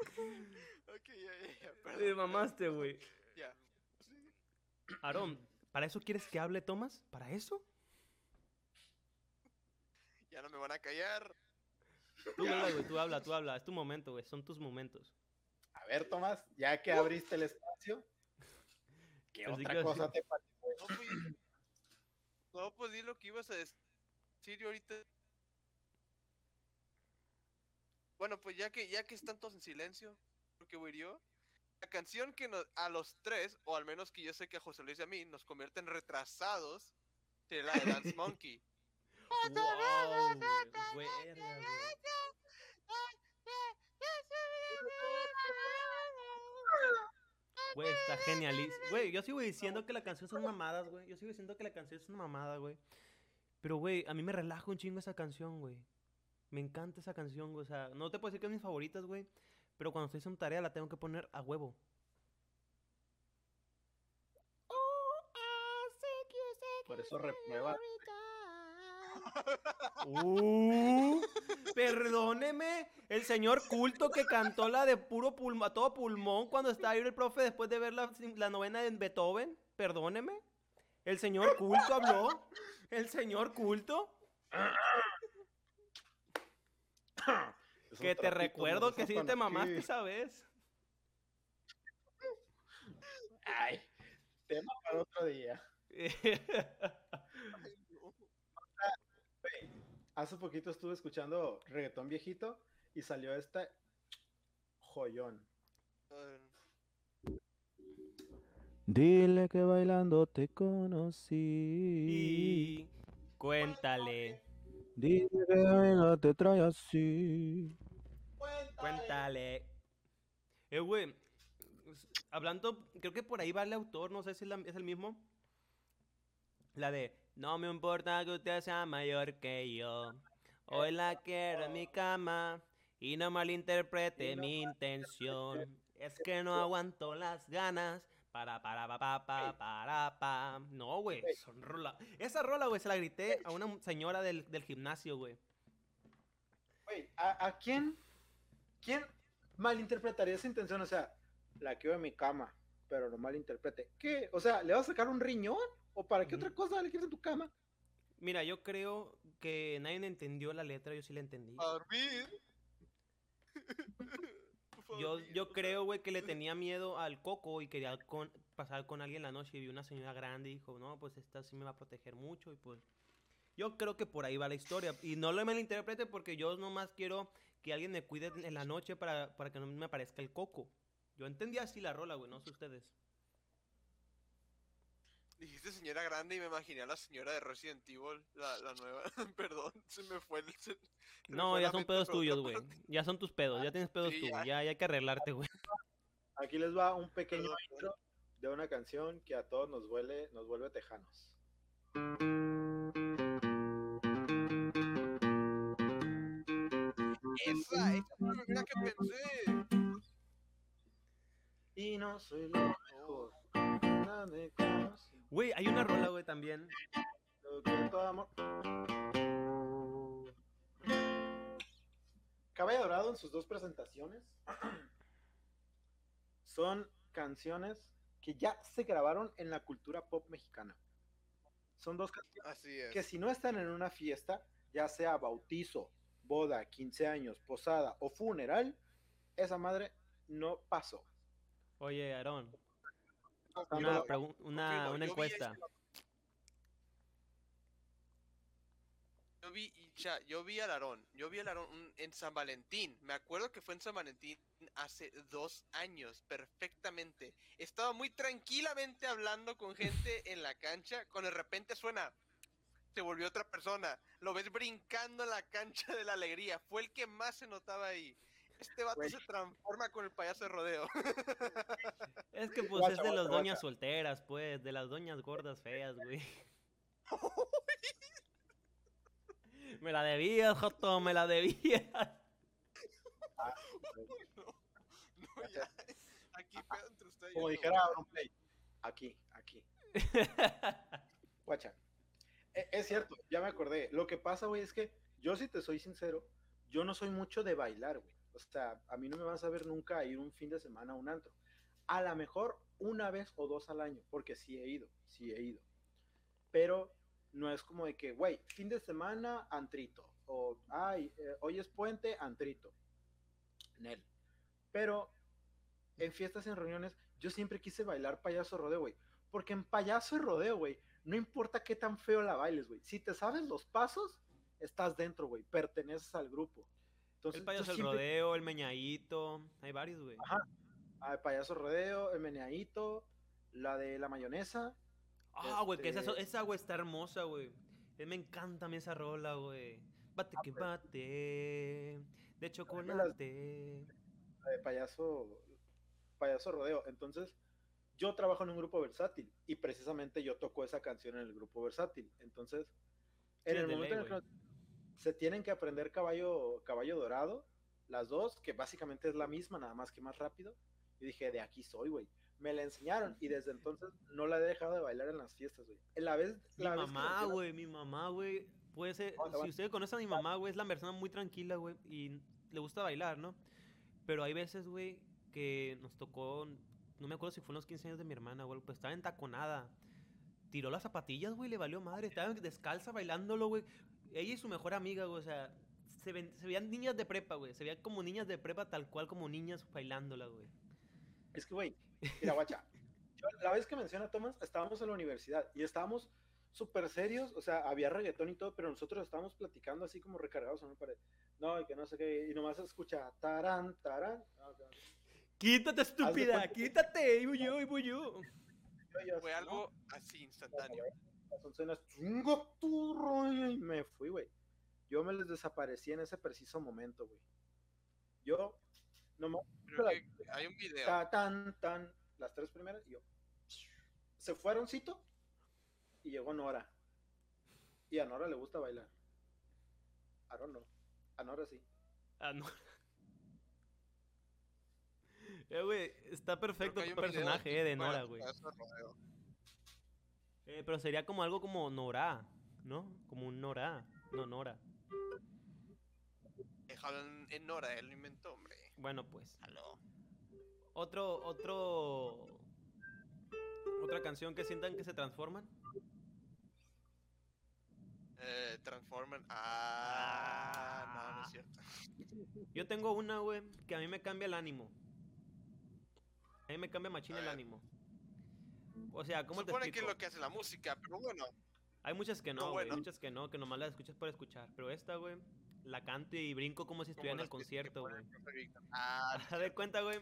Ok, ya, ya. Te mamaste, güey. Ya. Sí. Aarón, ¿para eso quieres que hable, Tomás? ¿Para eso? Ya no me van a callar. Tú habla, güey, tú habla, tú habla. Es tu momento, güey. Son tus momentos. A ver, Tomás, ya que abriste el espacio, ¿qué otra cosa te pareció? No, pues, no, pues di lo que ibas a decir y ahorita. Bueno, pues ya que ya que están todos en silencio, porque yo la canción que nos, a los tres, o al menos que yo sé que a José Luis y a mí, nos convierte en retrasados, sería la de Dance Monkey. Wow, güey. Está genialísimo. Güey, yo sigo diciendo que la canción son mamadas, güey. Yo sigo diciendo que la canción es una mamada, güey. Pero, güey, a mí me relaja un chingo esa canción, güey. Me encanta esa canción, güey. O sea, no te puedo decir que es mis favoritas, güey. Pero cuando estoy haciendo tarea la tengo que poner a huevo. Por eso reprueba. Uh, perdóneme, el señor culto que cantó la de puro pulmón, a todo pulmón cuando estaba ahí el profe después de ver la, la novena de Beethoven. Perdóneme. El señor culto habló. El señor culto. Que te recuerdo que sí te aquí. mamaste esa vez. Ay, tema para otro día. Hace poquito estuve escuchando reggaetón viejito y salió este joyón. Dile que bailando te conocí. y cuéntale, Dile que bailando te trae así. cuéntale. Eh, güey, hablando, creo que por ahí va el autor, no sé si es, la- es el mismo. La de, no me importa que usted sea mayor que yo. Hoy la quiero en mi cama y no malinterprete mi intención. Es que no aguanto las ganas. Para, para, pa, pa, pa, para, pa. No, güey, son rola. Esa rola, güey, se la grité a una señora del, del gimnasio, güey. Güey, ¿a, a quién, quién malinterpretaría esa intención? O sea, la quiero en mi cama, pero no malinterprete. ¿Qué? O sea, ¿le vas a sacar un riñón? ¿O para qué otra cosa le quieres en tu cama? Mira, yo creo que nadie entendió la letra, yo sí la entendí. A dormir. Por Yo, yo creo, güey, que le tenía miedo al coco y quería con- pasar con alguien la noche y vio una señora grande y dijo, no, pues esta sí me va a proteger mucho y pues... Yo creo que por ahí va la historia. Y no lo malinterprete porque yo nomás quiero que alguien me cuide en la noche para, para que no me aparezca el coco. Yo entendí así la rola, güey, no sé ustedes. Dijiste señora grande y me imaginé a la señora de Resident Evil, la, la nueva. Perdón, se me fue el. se- se me No, fue ya son pedos tuyos, güey. Ya son tus pedos, ya tienes pedos sí, tú. ya. Ya, ya hay que arreglarte, güey. Aquí les va un pequeño intro de una canción que a todos nos vuelve, nos vuelve tejanos. Esa, esa fue la primera que pensé. Y no soy lo mejor. nadie conoce Güey, hay una rola, güey, también. todo amor. Caballo Dorado en sus dos presentaciones son canciones que ya se grabaron en la cultura pop mexicana. Son dos canciones Así es. que si no están en una fiesta, ya sea bautizo, boda, 15 años, posada o funeral, esa madre no pasó. Oye, Aarón, una, una, encuesta. Yo vi, y cha, yo vi al Aarón, yo vi al Aarón en San Valentín, me acuerdo que fue en San Valentín hace dos años, perfectamente. Estaba muy tranquilamente hablando con gente en la cancha, cuando de repente suena, se volvió otra persona, lo ves brincando en la cancha de la alegría, fue el que más se notaba ahí. Este vato se transforma con el payaso de rodeo. Es que pues Guacha, es de las doñas guacha. solteras, pues, de las doñas gordas feas, güey. me la debías, Joto, me la debías. ya. Aquí pedo entre ustedes. Como dijera Auronplay, aquí, aquí. Guacha. E- Es cierto, ya me acordé. Lo que pasa, güey, es que yo, si te soy sincero, yo no soy mucho de bailar, güey. O sea, a mí no me vas a ver nunca ir un fin de semana a un antro. A lo mejor una vez o dos al año, porque sí he ido, sí he ido. Pero no es como de que, güey, fin de semana, antrito. O, ay, eh, hoy es puente, antrito. Nel. Pero en fiestas, en reuniones, yo siempre quise bailar payaso rodeo, güey. Porque en payaso y rodeo, güey, no importa qué tan feo la bailes, güey. Si te sabes los pasos, estás dentro, güey. Perteneces al grupo. Entonces, el payaso, el siempre- rodeo, el meñadito. Hay varios, güey. Ajá. Ah, el payaso rodeo, el meneadito, la de la mayonesa. Ah, güey, que esa, Este- esa, güey, está hermosa, güey. Eh, Me encanta a mí esa rola, güey. Bate que pero- bate. De chocolate. la de payaso, payaso rodeo. Entonces, yo trabajo en un grupo versátil y precisamente yo toco esa canción en el grupo versátil. Entonces, en Sí, el momento ley, en el que se tienen que aprender caballo, caballo dorado, las dos, que básicamente es la misma, nada más que más rápido. Yo dije, de aquí soy, güey. Me la enseñaron y desde entonces no la he dejado de bailar en las fiestas, güey. La vez, Mi la vez que mamá, metí la- güey, mi mamá, güey. Puede ser. Si ustedes conocen a mi mamá, güey, es la persona muy tranquila, güey. Y le gusta bailar, ¿no? Pero hay veces, güey, que nos tocó. No me acuerdo si fue en los 15 años de mi hermana, güey. Pues estaba entaconada. Tiró las zapatillas, güey, le valió madre. Estaba descalza bailándolo, güey. Ella y su mejor amiga, güey. O sea, se, ven- se veían niñas de prepa, güey. Se veían como niñas de prepa, tal cual como niñas bailándola, güey. Es que, güey, mira, guacha. yo la vez que menciona Thomas, estábamos en la universidad y estábamos súper serios, o sea, había reggaetón y todo, pero nosotros estábamos platicando así como recargados en una pared. No, y que no sé qué, y nomás se escucha tarán, tarán. ¡Quítate, estúpida! ¡Quítate! ¡Y voy yo, y voy yo! Fue algo así instantáneo. Las oncenas, "Chinga tu rollo", y me fui, güey. Yo me les desaparecí en ese preciso momento, güey. Yo, nomás, hay un video. ta, tan, tan, las tres primeras, y yo. Se fue Aaroncito y llegó Nora. Y a Nora le gusta bailar. Aaron no. A Nora sí. Ah, no. Eh, güey, está perfecto video personaje eh, de Nora, güey. Eh, pero sería como algo como Nora, ¿no? Como un Nora, no Nora. Déjalo en, Nora, él lo inventó, hombre. Bueno, pues. Aló. Otro, otro... Otra canción que sientan que se transforman. Eh, Transformer. Ah, no, no es cierto. Yo tengo una, güey, que a mí me cambia el ánimo. A mí me cambia machín el ánimo. O sea, ¿cómo te Supone que es lo que hace la música, pero bueno. Hay muchas que no, No, bueno. Muchas que no, que nomás las escuchas por escuchar. Pero esta, güey, la canto y brinco como si estuviera en como el que- que concierto, güey. en. Ah, de cuenta, güey.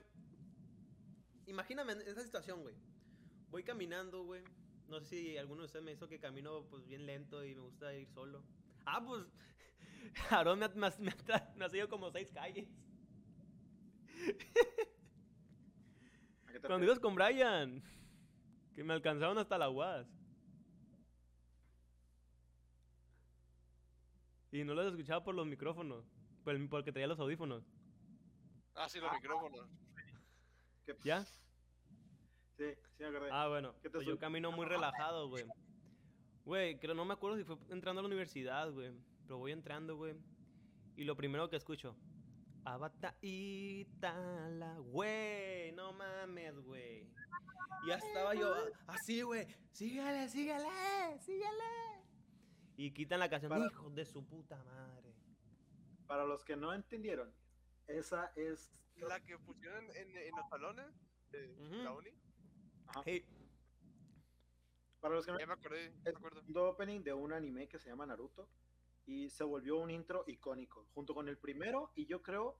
Imagíname en esa situación, güey. Voy caminando, güey. No sé si alguno de ustedes me hizo que camino pues bien lento y me gusta ir solo. Ah, pues. Aarón me ha, me me me ha seguido como seis calles. ¿A qué te Cuando ibas con Brian. Que me alcanzaron hasta la UAS. Y no los escuchaba por los micrófonos. por el- Porque traía los audífonos. ah, sí, los micrófonos. refieres? ¿Ya? Sí, sí me acordé. Ah, bueno, ¿Qué te pues yo camino muy relajado, güey. Güey, creo, no me acuerdo si fue entrando a la universidad, güey. Pero voy entrando, güey. Y lo primero que escucho. Abata Itala, güey. No mames, güey. Y ya estaba yo a- así, güey. Sígale, sígale, sígale. Y quitan la canción. Para- Hijo de su puta madre. Para los que no entendieron, esa es La que pusieron en, en los salones de Ujú. la uni. Hey, para los que no Ya me acordé, es me acuerdo. un opening de un anime que se llama Naruto y se volvió un intro icónico junto con el primero y yo creo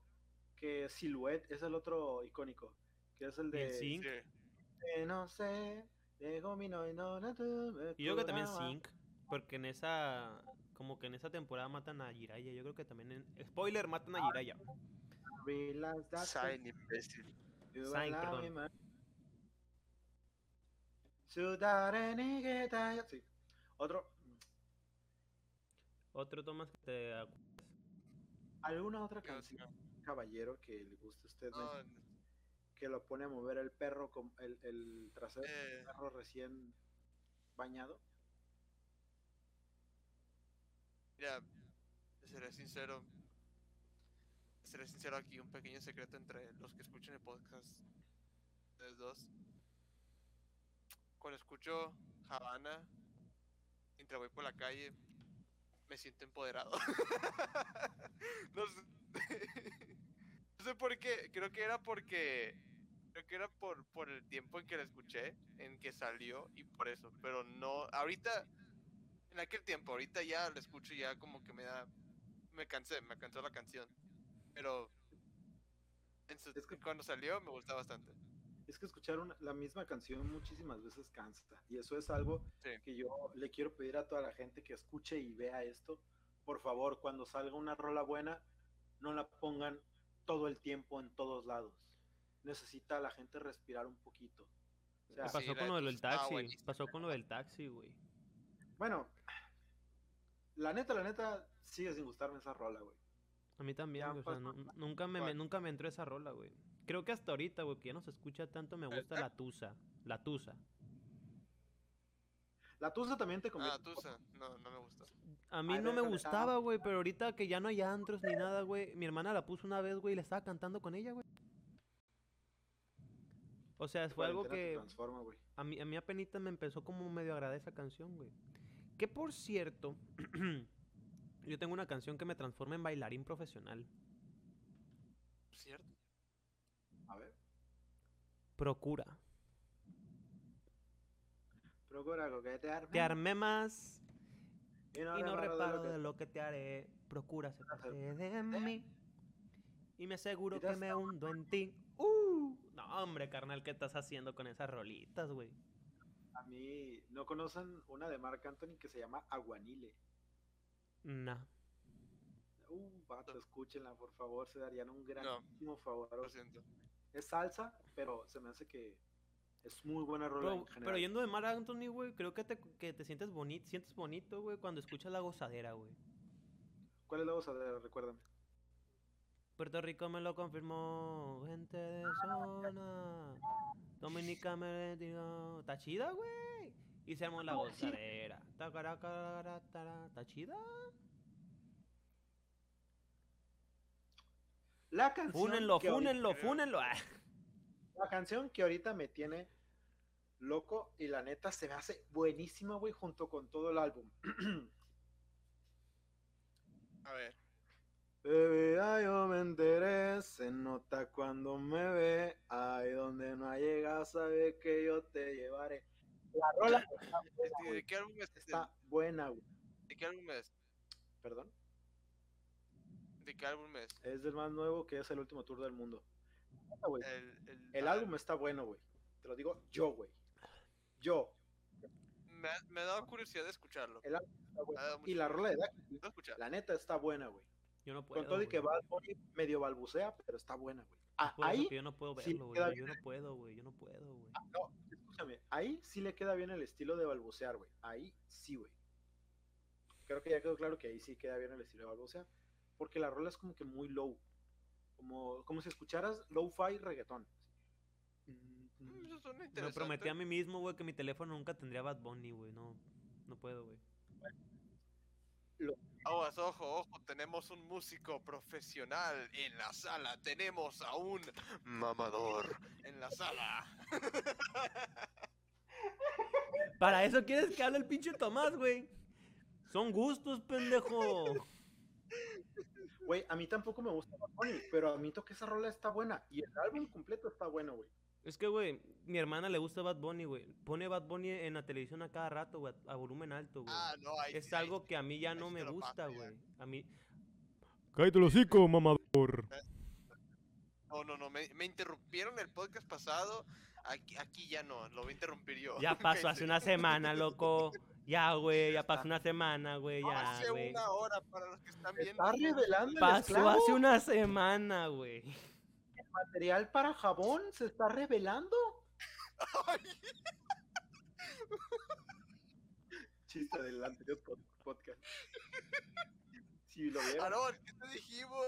que Silhouette es el otro icónico que es el ¿Y de Sync? Sí. No sé de Gomino y yo creo que también. Sync, porque en esa, como que en esa temporada matan a Jiraiya. Yo creo que también en, spoiler, matan a that Sign imbécil. Sign, perdón. sí. Otro, Otro Tomás que te acu- ¿alguna otra canción, caballero, que le guste a usted? No, que lo pone a mover el perro, con el, el trasero Eh, del perro recién bañado. Mira, seré sincero. Seré sincero aquí, un pequeño secreto entre los que escuchan el podcast. Ustedes dos. Cuando escucho Havana, mientras voy por la calle, me siento empoderado. no sé. no sé por qué. Creo que era porque. Creo que era por, por el tiempo en que la escuché, en que salió y por eso. Pero no. Ahorita en aquel tiempo, ahorita ya la escucho y ya como que me da, me cansé, me cansó la canción, pero en su- Es que- cuando salió me gusta bastante. Es que escuchar una- la misma canción muchísimas veces cansa. Y eso es algo Sí. que yo le quiero pedir a toda la gente que escuche y vea esto. Por favor, cuando salga una rola buena, no la pongan todo el tiempo en todos lados. Necesita la gente respirar un poquito. O sea, Me pasó sí, con lo de del taxi. Pasó con lo del taxi, güey. bueno, la neta, la neta, sigue sin gustarme esa rola, güey. A mí también, Ya o sea, nunca, me, me- nunca me entró esa rola, güey. Creo que hasta ahorita, güey, que ya no se escucha tanto, me ¿El gusta tac? la tusa. La tusa. La Tusa también te convierte. Ah, Tusa, no, no me gustó. A mí Ay, no me gustaba, ah. güey, pero ahorita que ya no hay antros ni nada, güey. Mi hermana la puso una vez, güey, y le estaba cantando con ella, güey. O sea, fue algo que transforma, güey. a mí, a mí apenita me empezó como medio a agradar esa canción, güey. Que por cierto, yo tengo una canción que me transforma en bailarín profesional. ¿Cierto? Procura. Procura coquetear. Te armé más y no, y no reparo reparo que- de lo que te haré. Procura separarte de mí. Y me aseguro que me hundo en ti. Uh, no, hombre, carnal, ¿qué estás haciendo con esas rolitas, güey? A mí no conocen una de Marc Anthony que se llama Aguanile. Nah. Uh, vato, escúchenla, por favor, se darían un grandísimo favor. Lo siento. Es salsa, pero se me hace que es muy buena rola Pero, en general. pero yendo de Mar Anthony, güey, creo que te, que te sientes bonito, sientes bonito, güey, cuando escuchas la gozadera, güey. ¿Cuál es la voz? A ver, recuérdame. Puerto Rico me lo confirmó, gente de zona. Dominica me dijo, ¿está chida, güey? Y armó la gozadera. ¿Está chida? La canción. Fúnenlo, que ahorita- fúnenlo, fúnenlo. La canción que ahorita me tiene loco y la neta se me hace buenísima, güey, junto con todo el álbum. A ver, Bebida, yo me enteré, se nota cuando me ve, ay, donde no ha llegado, sabe que yo te llevaré. La rola está ¿de, buena, de güey, qué álbum es? está buena, güey. ¿De qué álbum es? Perdón. ¿De qué álbum es? Es del más nuevo que es el último tour del mundo. El, el, El ah, álbum está bueno, güey. Te lo digo yo, güey. Yo. Me, me ha dado curiosidad de escucharlo. El álbum está bueno. Y la rola de escuchar. la neta está buena, güey. Yo no puedo. Con todo y que. Bad Bunny medio balbucea, pero está buena, güey. Ah, ahí, yo no puedo sí verlo, güey. queda Yo no puedo, güey. Yo no puedo, güey. no, escúchame, ahí sí le queda bien el estilo de balbucear, güey. Ahí sí, güey. Creo que ya quedó claro que ahí sí queda bien el estilo de balbucear. Porque la rola es como que muy low. Como, como si escucharas low-fi reggaetón. Mm, Eso suena Me interesante. prometí a mí mismo, güey, que mi teléfono nunca tendría Bad Bunny, güey. No, no puedo, güey. Aguas, ojo, ojo, tenemos un músico profesional en la sala. Tenemos a un mamador en la sala. Para eso quieres que hable el pinche Tomás, güey. Son gustos, pendejo. Güey, a mí tampoco me gusta Bad Bunny, pero admito que esa rola está buena. Y el álbum completo está bueno, güey. Es que, güey, mi hermana le gusta Bad Bunny, güey. Pone Bad Bunny en la televisión a cada rato, güey, a volumen alto, güey. Ah, no, ahí es ahí algo que a mí ya no me gusta, güey. A mí, Cállate el hocico, mamador. No, no, no, me, me interrumpieron el podcast pasado. Aquí, aquí ya no, lo voy a interrumpir yo. ya pasó hace una semana, loco. Ya, güey, ya pasó una semana, güey, ya, Hace güey. una hora para los que están viendo. Está revelando el Pasó esclavo. hace una semana, güey. material para jabón se está revelando. Ay, Chiste del anterior pod- podcast. Si lo vieron. Aarón, ¿qué te dijimos?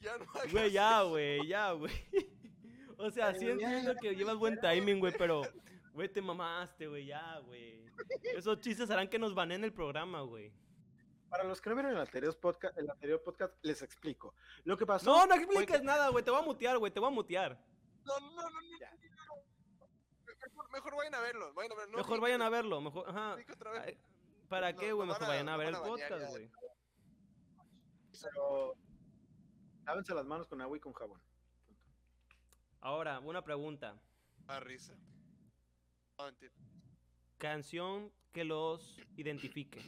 Ya no hay Güey, ya, güey, ya, güey. O sea, sí entiendo que llevas buen timing, güey, pero, güey, te mamaste, güey, ya, güey. Esos chistes harán que nos baneen el programa, güey. Para los que no vieron el anterior podcast, el anterior podcast les explico. Lo que pasó. No, no expliques que- nada, güey, te voy a mutear, güey, te voy a mutear. No, no, no, no. Ya. Mejor, mejor vayan a verlo. Vayan a verlo. no, Mejor no, vayan a verlo, mejor, ajá. explica otra vez. Ay, ¿Para No, qué, güey? Mejor a- vayan a no ver el podcast, güey. Pero lávense las manos con agua y con jabón. Ahora, una pregunta. A risa. No, mentira. Canción que los identifique.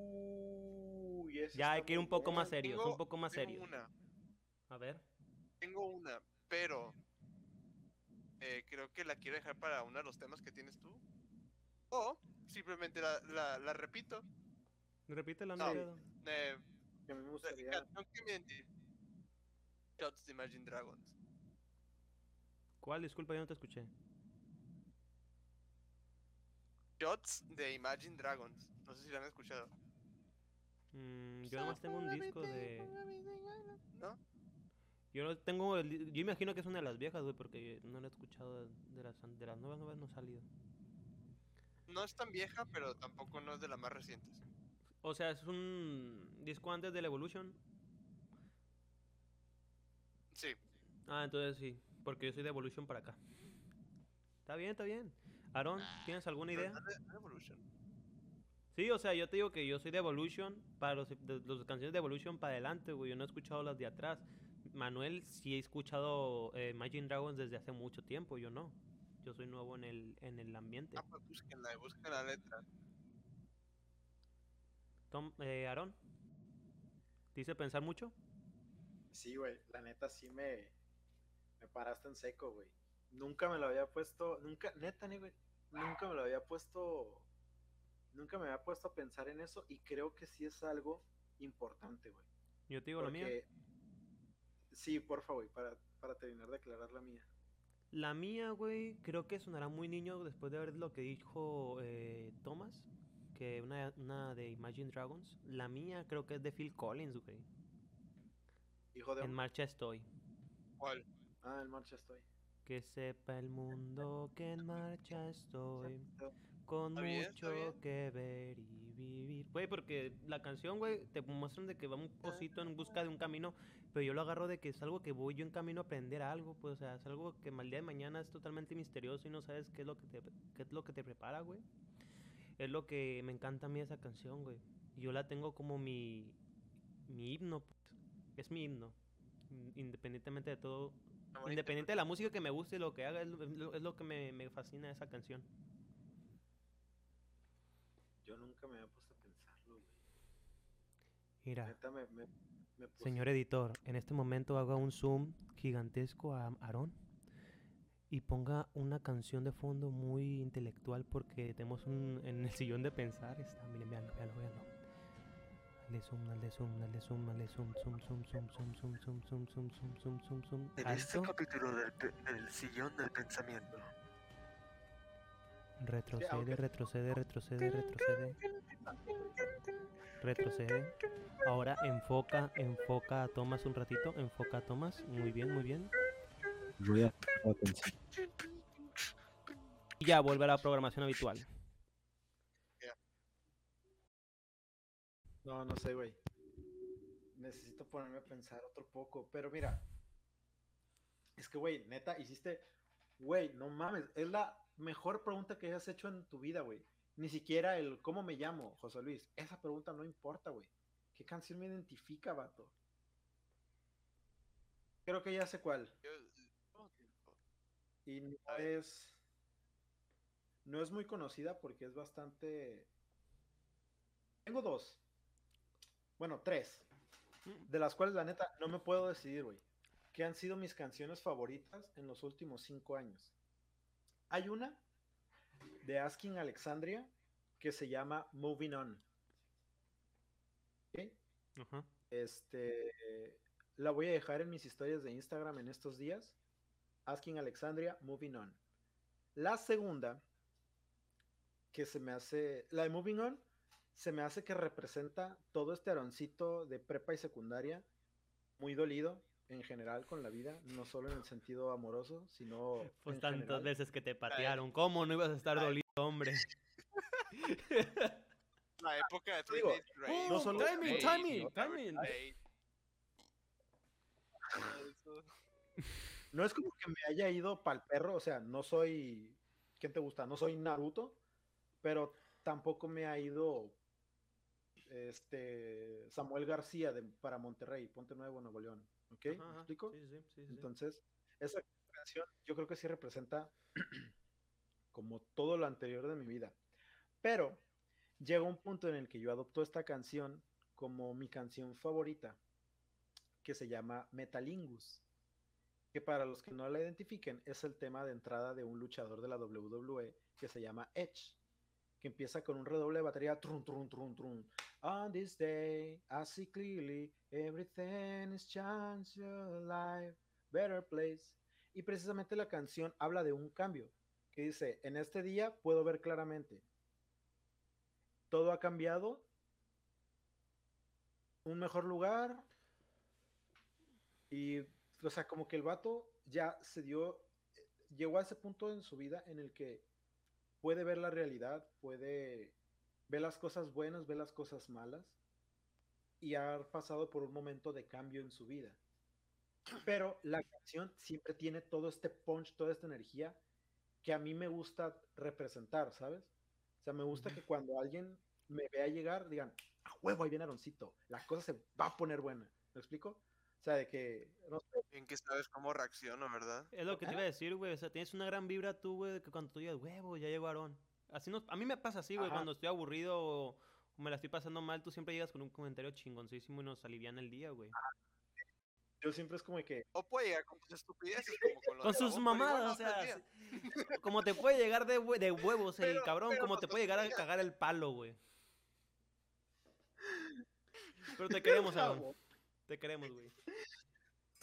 Uy, ese Ya hay que ir un poco más serios, Tengo- un poco más tengo serios. una. A ver. Tengo una, pero eh, creo que la quiero dejar para uno de los temas que tienes tú. O simplemente la, la, la repito. Repítela, No. no. Eh, Que a mí me la gustaría- canción que me. Shots de Imagine Dragons. ¿Cuál? Disculpa, yo no te escuché. Shots de Imagine Dragons. No sé si la han escuchado. Mm, yo nomás tengo un disco de... ¿No? Yo no tengo... el Yo imagino que es una de las viejas, güey, porque no la he escuchado de, las, de las nuevas, nuevas no ha salido. No es tan vieja, pero tampoco no es de las más recientes. O sea, es un disco antes del Evolution. Sí. Ah, entonces sí, porque yo soy de Evolution para acá. Está bien, está bien. Aaron, ¿tienes alguna idea? no de- no de Evolution. Sí, o sea, yo te digo que yo soy de Evolution, para los, de, los canciones de Evolution para adelante, güey. Yo no he escuchado las de atrás. Manuel sí he escuchado eh, Imagine Dragons desde hace mucho tiempo, yo no. Yo soy nuevo en el, en el ambiente. Ah, pues búsquenla, busquen la letra. Tom, eh, Aaron, ¿te hice pensar mucho? Sí, güey, la neta sí me, me paraste en seco, güey. Nunca me lo había puesto, nunca, neta, ni, güey, nunca me lo había puesto, nunca me había puesto a pensar en eso y creo que sí es algo importante, güey. Yo te digo la mía. Porque, sí, porfa, güey, para, para terminar de aclarar la mía. La mía, güey, creo que sonará muy niño después de ver lo que dijo eh, Thomas, que una, una de Imagine Dragons. La mía creo que es de Phil Collins, güey. Hijo de... En marcha estoy. ¿Cuál? Ah, en marcha estoy. Que sepa el mundo que en marcha estoy. Con mucho bien. que ver y vivir. Güey, porque la canción, güey, te muestran de que va un posito en busca de un camino, pero yo lo agarro de que es algo que voy yo en camino a aprender algo, pues, o sea, es algo que al día de mañana es totalmente misterioso y no sabes qué es lo que te, qué es lo que te prepara, güey. Es lo que me encanta a mí esa canción, güey. Y Yo la tengo como mi, mi himno, pues. Es mi himno. in- Independientemente de todo, independiente de la música que me guste y lo que haga, es lo, es lo- que me, me fascina esa canción. Yo nunca me había puesto a pensarlo, güey. Mira. Me, me, me puse- Señor editor, en este momento haga un zoom gigantesco a Aarón y ponga una canción de fondo muy intelectual porque tenemos un en el sillón de pensar está, miren, véanlo, véanlo, véanlo. Dale zoom, dale zoom, dale zoom, dale zoom, zoom, zoom, zoom, zoom, zoom, zoom, zoom, zoom, zoom, zoom, zoom, zoom. Alto, capítulo del, del sillón del pensamiento. retrocede, retrocede, retrocede, retrocede. Retrocede. Ahora enfoca, enfoca a Thomas un ratito, enfoca a Thomas. Muy bien, muy bien. Voy a. Y ya vuelve a la programación habitual. No, no sé, güey. Necesito ponerme a pensar otro poco. Pero mira. Es que, güey, neta, hiciste. Güey, no mames. Es la mejor pregunta que hayas hecho en tu vida, güey. Ni siquiera el cómo me llamo, José Luis. Esa pregunta no importa, güey. ¿Qué canción me identifica, vato? Creo que ya sé cuál. Y no es. No es muy conocida porque es bastante. Tengo dos. Bueno, tres. De las cuales, la neta, no me puedo decidir, güey. Que han sido mis canciones favoritas en los últimos cinco años. Hay una de Asking Alexandria que se llama Moving On. ¿Ok? Ajá. Este, la voy a dejar en mis historias de Instagram en estos días. Asking Alexandria, moving on. La segunda, que se me hace, la de moving on, se me hace que representa todo este aroncito de prepa y secundaria, muy dolido, en general con la vida, no solo en el sentido amoroso, sino Pues en tantas general. veces que te patearon. ¿Cómo no ibas a estar Ay. dolido, hombre? La época de Digo, Three Days Grace. no solo- timing, timing, no, timing. No es como que me haya ido pa'l perro, o sea, no soy, ¿quién te gusta? No soy Naruto, pero tampoco me ha ido este Samuel García de, para Monterrey, Ponte Nuevo, Nuevo León, ¿ok? Ajá, ¿Me explico? Sí, sí, sí. Entonces, esa canción yo creo que sí representa como todo lo anterior de mi vida. Pero llega un punto en el que yo adopto esta canción como mi canción favorita, que se llama Metalingus, que para los que no la identifiquen es el tema de entrada de un luchador de la WWE que se llama Edge, que empieza con un redoble de batería, trun, trun, trun, trun. On this day, I see clearly everything is changed your life, better place. Y precisamente la canción habla de un cambio, que dice, en este día puedo ver claramente, todo ha cambiado, un mejor lugar, y, o sea, como que el vato ya se dio, llegó a ese punto en su vida en el que puede ver la realidad, puede ver las cosas buenas, ver las cosas malas, y ha pasado por un momento de cambio en su vida. Pero la canción siempre tiene todo este punch, toda esta energía que a mí me gusta representar, ¿sabes? O sea, me gusta que cuando alguien me vea llegar, digan, a huevo, ahí viene Aroncito, la cosa se va a poner buena. ¿Me explico? O sea, de que, no sé, Bien que sabes cómo reacciono, ¿verdad? Es lo que te iba a decir, güey. O sea, tienes una gran vibra tú, güey, de que cuando tú digas, huevo, ya llegó Aarón. Así no, a mí me pasa así, güey, cuando estoy aburrido o, o me la estoy pasando mal, tú siempre llegas con un comentario chingoncísimo y nos alivian el día, güey. yo siempre es como que, O puede llegar con tus estupideces, como con, lo Con sus mamadas, o sea, como te puede llegar de, hue- de huevos el Pero- cabrón, pero como te puede llegar a cagar el palo, güey. Pero te queremos, Aarón. Te queremos, güey.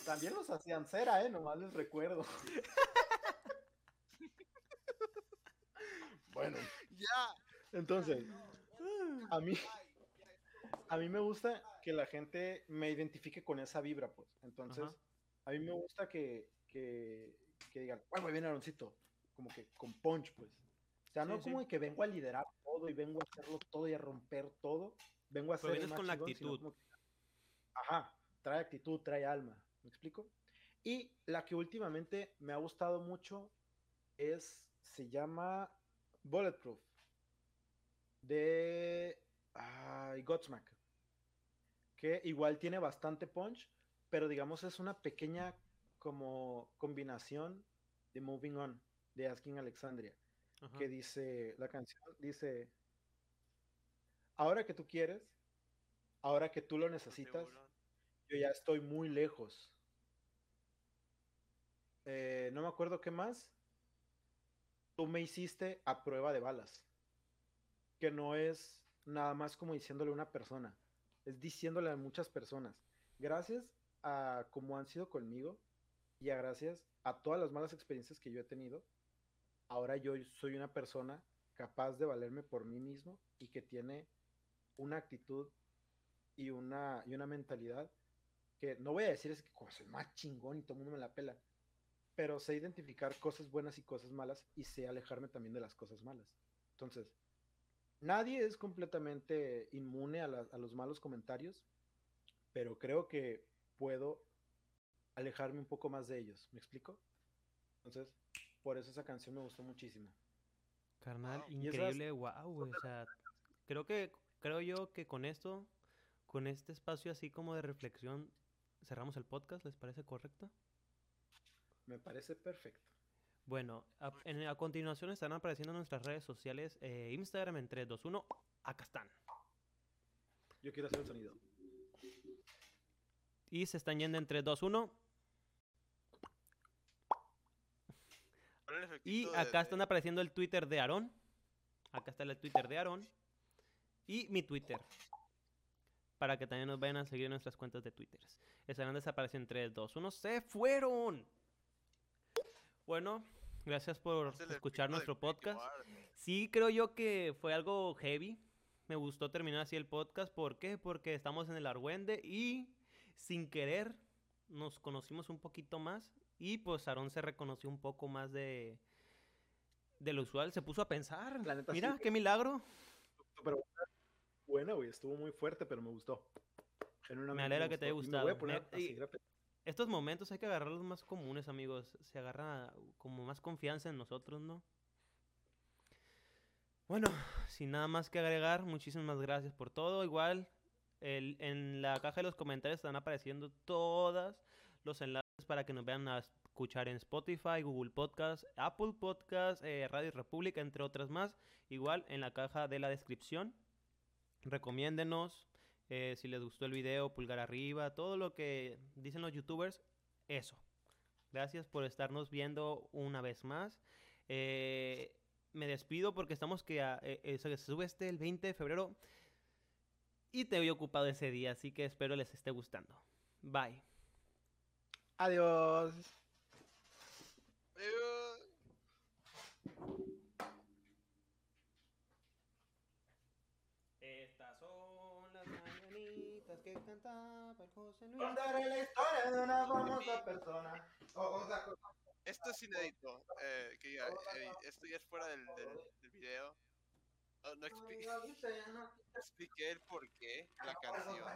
también los hacían cera, ¿eh? Nomás les recuerdo. bueno, Ya. entonces, a mí, a mí me gusta que la gente me identifique con esa vibra, pues. Entonces, Ajá. a mí me gusta que, que, que digan, bueno, viene Aaroncito, como que con punch, pues. O sea, no Sí, como que vengo a liderar todo y vengo a hacerlo todo y a romper todo. Vengo a Pero hacer el vienes con la actitud. que- Ajá, trae actitud, trae alma. ¿Me explico? Y la que últimamente me ha gustado mucho es, se llama Bulletproof de ay, Godsmack, que igual tiene bastante punch, pero digamos es una pequeña como combinación de Moving On de Asking Alexandria, Ajá. que dice, la canción dice, ahora que tú quieres, ahora que tú lo necesitas. Yo ya estoy muy lejos. Eh, no me acuerdo qué más. Tú me hiciste a prueba de balas. Que no es nada más como diciéndole a una persona. Es diciéndole a muchas personas. Gracias a cómo han sido conmigo y a gracias a todas las malas experiencias que yo he tenido. Ahora yo soy una persona capaz de valerme por mí mismo y que tiene una actitud y una, y una mentalidad que no voy a decir es que como soy más chingón y todo el mundo me la pela, pero sé identificar cosas buenas y cosas malas y sé alejarme también de las cosas malas. Entonces, nadie es completamente inmune a, la- a los malos comentarios, pero creo que puedo alejarme un poco más de ellos. ¿Me explico? Entonces, por eso esa canción me gustó muchísimo. Carnal, Wow. Esas- increíble, wow, güey. O sea, creo que, creo yo que con esto, con este espacio así como de reflexión, cerramos el podcast, ¿les parece correcto? Me parece perfecto. Bueno, a, en- a continuación estarán apareciendo en nuestras redes sociales, eh, Instagram en 3, 2, 1, acá están. Yo quiero hacer el sonido. Y se están yendo en 3, 2, 1. Pon el Y acá de- están apareciendo el Twitter de Aarón. Acá está el Twitter de Aarón. Y mi Twitter. Para que también nos vayan a seguir en nuestras cuentas de Twitter. Estarán desapareciendo en 3, 2, 1. ¡Se fueron! Bueno, gracias por es escuchar nuestro podcast. Sí, creo yo que fue algo heavy. Me gustó terminar así el podcast. ¿Por qué? Porque estamos en el Argüende y sin querer nos conocimos un poquito más y pues Aarón se reconoció un poco más de, de lo usual. Se puso a pensar. La neta, Mira, qué milagro. Pero buena, güey, estuvo muy fuerte, pero me gustó. Genuinamente alegra que te haya me voy a gustado. poner Me- Estos momentos hay que agarrar los más comunes, amigos. Se agarra como más confianza en nosotros, ¿no? Bueno, sin nada más que agregar, muchísimas gracias por todo. Igual, el- en la caja de los comentarios están apareciendo todos los enlaces para que nos vean a escuchar en Spotify, Google Podcast, Apple Podcast, eh, Radio República, entre otras más. Igual en la caja de la descripción. Recomiéndenos. Eh, si les gustó el video, pulgar arriba, todo lo que dicen los youtubers, eso. Gracias por estarnos viendo una vez más. Eh, me despido porque estamos que eh, se sube este el 20 de febrero y te voy ocupado ese día, así que espero les esté gustando. Bye. Adiós. Estas son las mañanitas que cantaba el José Luis. Contaré la historia de una famosa persona. O- o sea, Esto es inédito. eh, que ya, eh, esto ya es fuera del, del, del video. No, no expliqué, expliqué el porqué, la canción,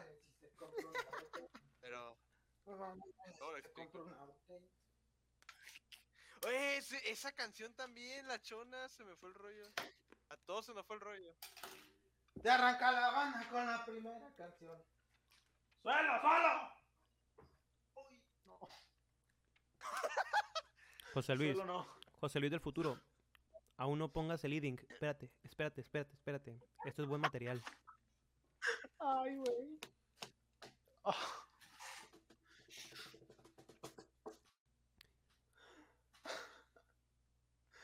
pero no lo explico. Oye, ese- esa canción también, la chona, se me fue el rollo. A todos se nos fue el rollo. Te arranca la banda con la primera canción. ¡Suelo, suelo! José Luis, no. José Luis del futuro. Aún no pongas el leading. Espérate, espérate, espérate, espérate. Esto es buen material. Ay, güey.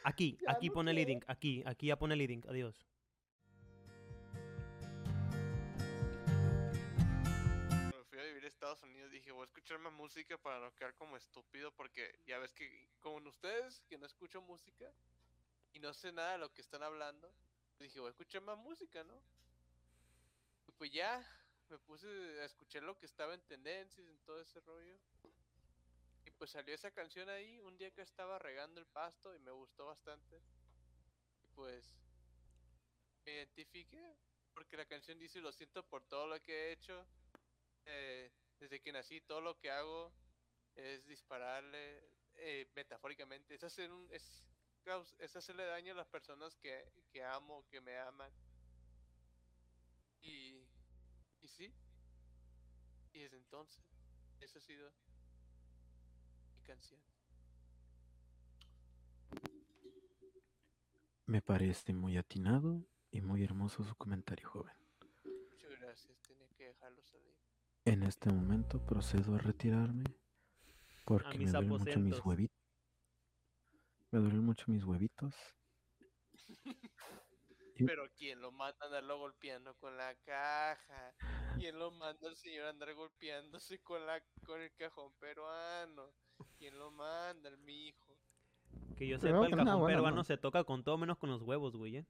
Aquí, Ya aquí no pone quiero. leading. Aquí, aquí ya pone el leading. Adiós. Estados Unidos dije, voy a escuchar más música para no quedar como estúpido porque ya ves que como ustedes que no escucho música y no sé nada de lo que están hablando, dije, voy a escuchar más música, ¿no? Y pues ya me puse a escuchar lo que estaba en tendencias en todo ese rollo. Y pues salió esa canción ahí un día que estaba regando el pasto y me gustó bastante. Y pues me identifiqué porque la canción dice lo siento por todo lo que he hecho eh, desde que nací todo lo que hago es dispararle eh, metafóricamente. Es hacer un es, hacerle daño a las personas que, que amo que me aman. Y y sí. Y desde entonces esa ha sido mi canción. Me parece muy atinado y muy hermoso su comentario, joven. muchas gracias tenía que dejarlo salir En este momento procedo a retirarme porque me duelen mucho mis huevitos. Me duelen mucho mis huevitos. Pero quién lo manda a andarlo golpeando con la caja quién lo manda al señor a andar golpeándose con la con el cajón peruano quién lo manda el mijo Que yo Pero sepa, el cajón peruano ¿no? se toca con todo menos con los huevos, güey. ¿eh?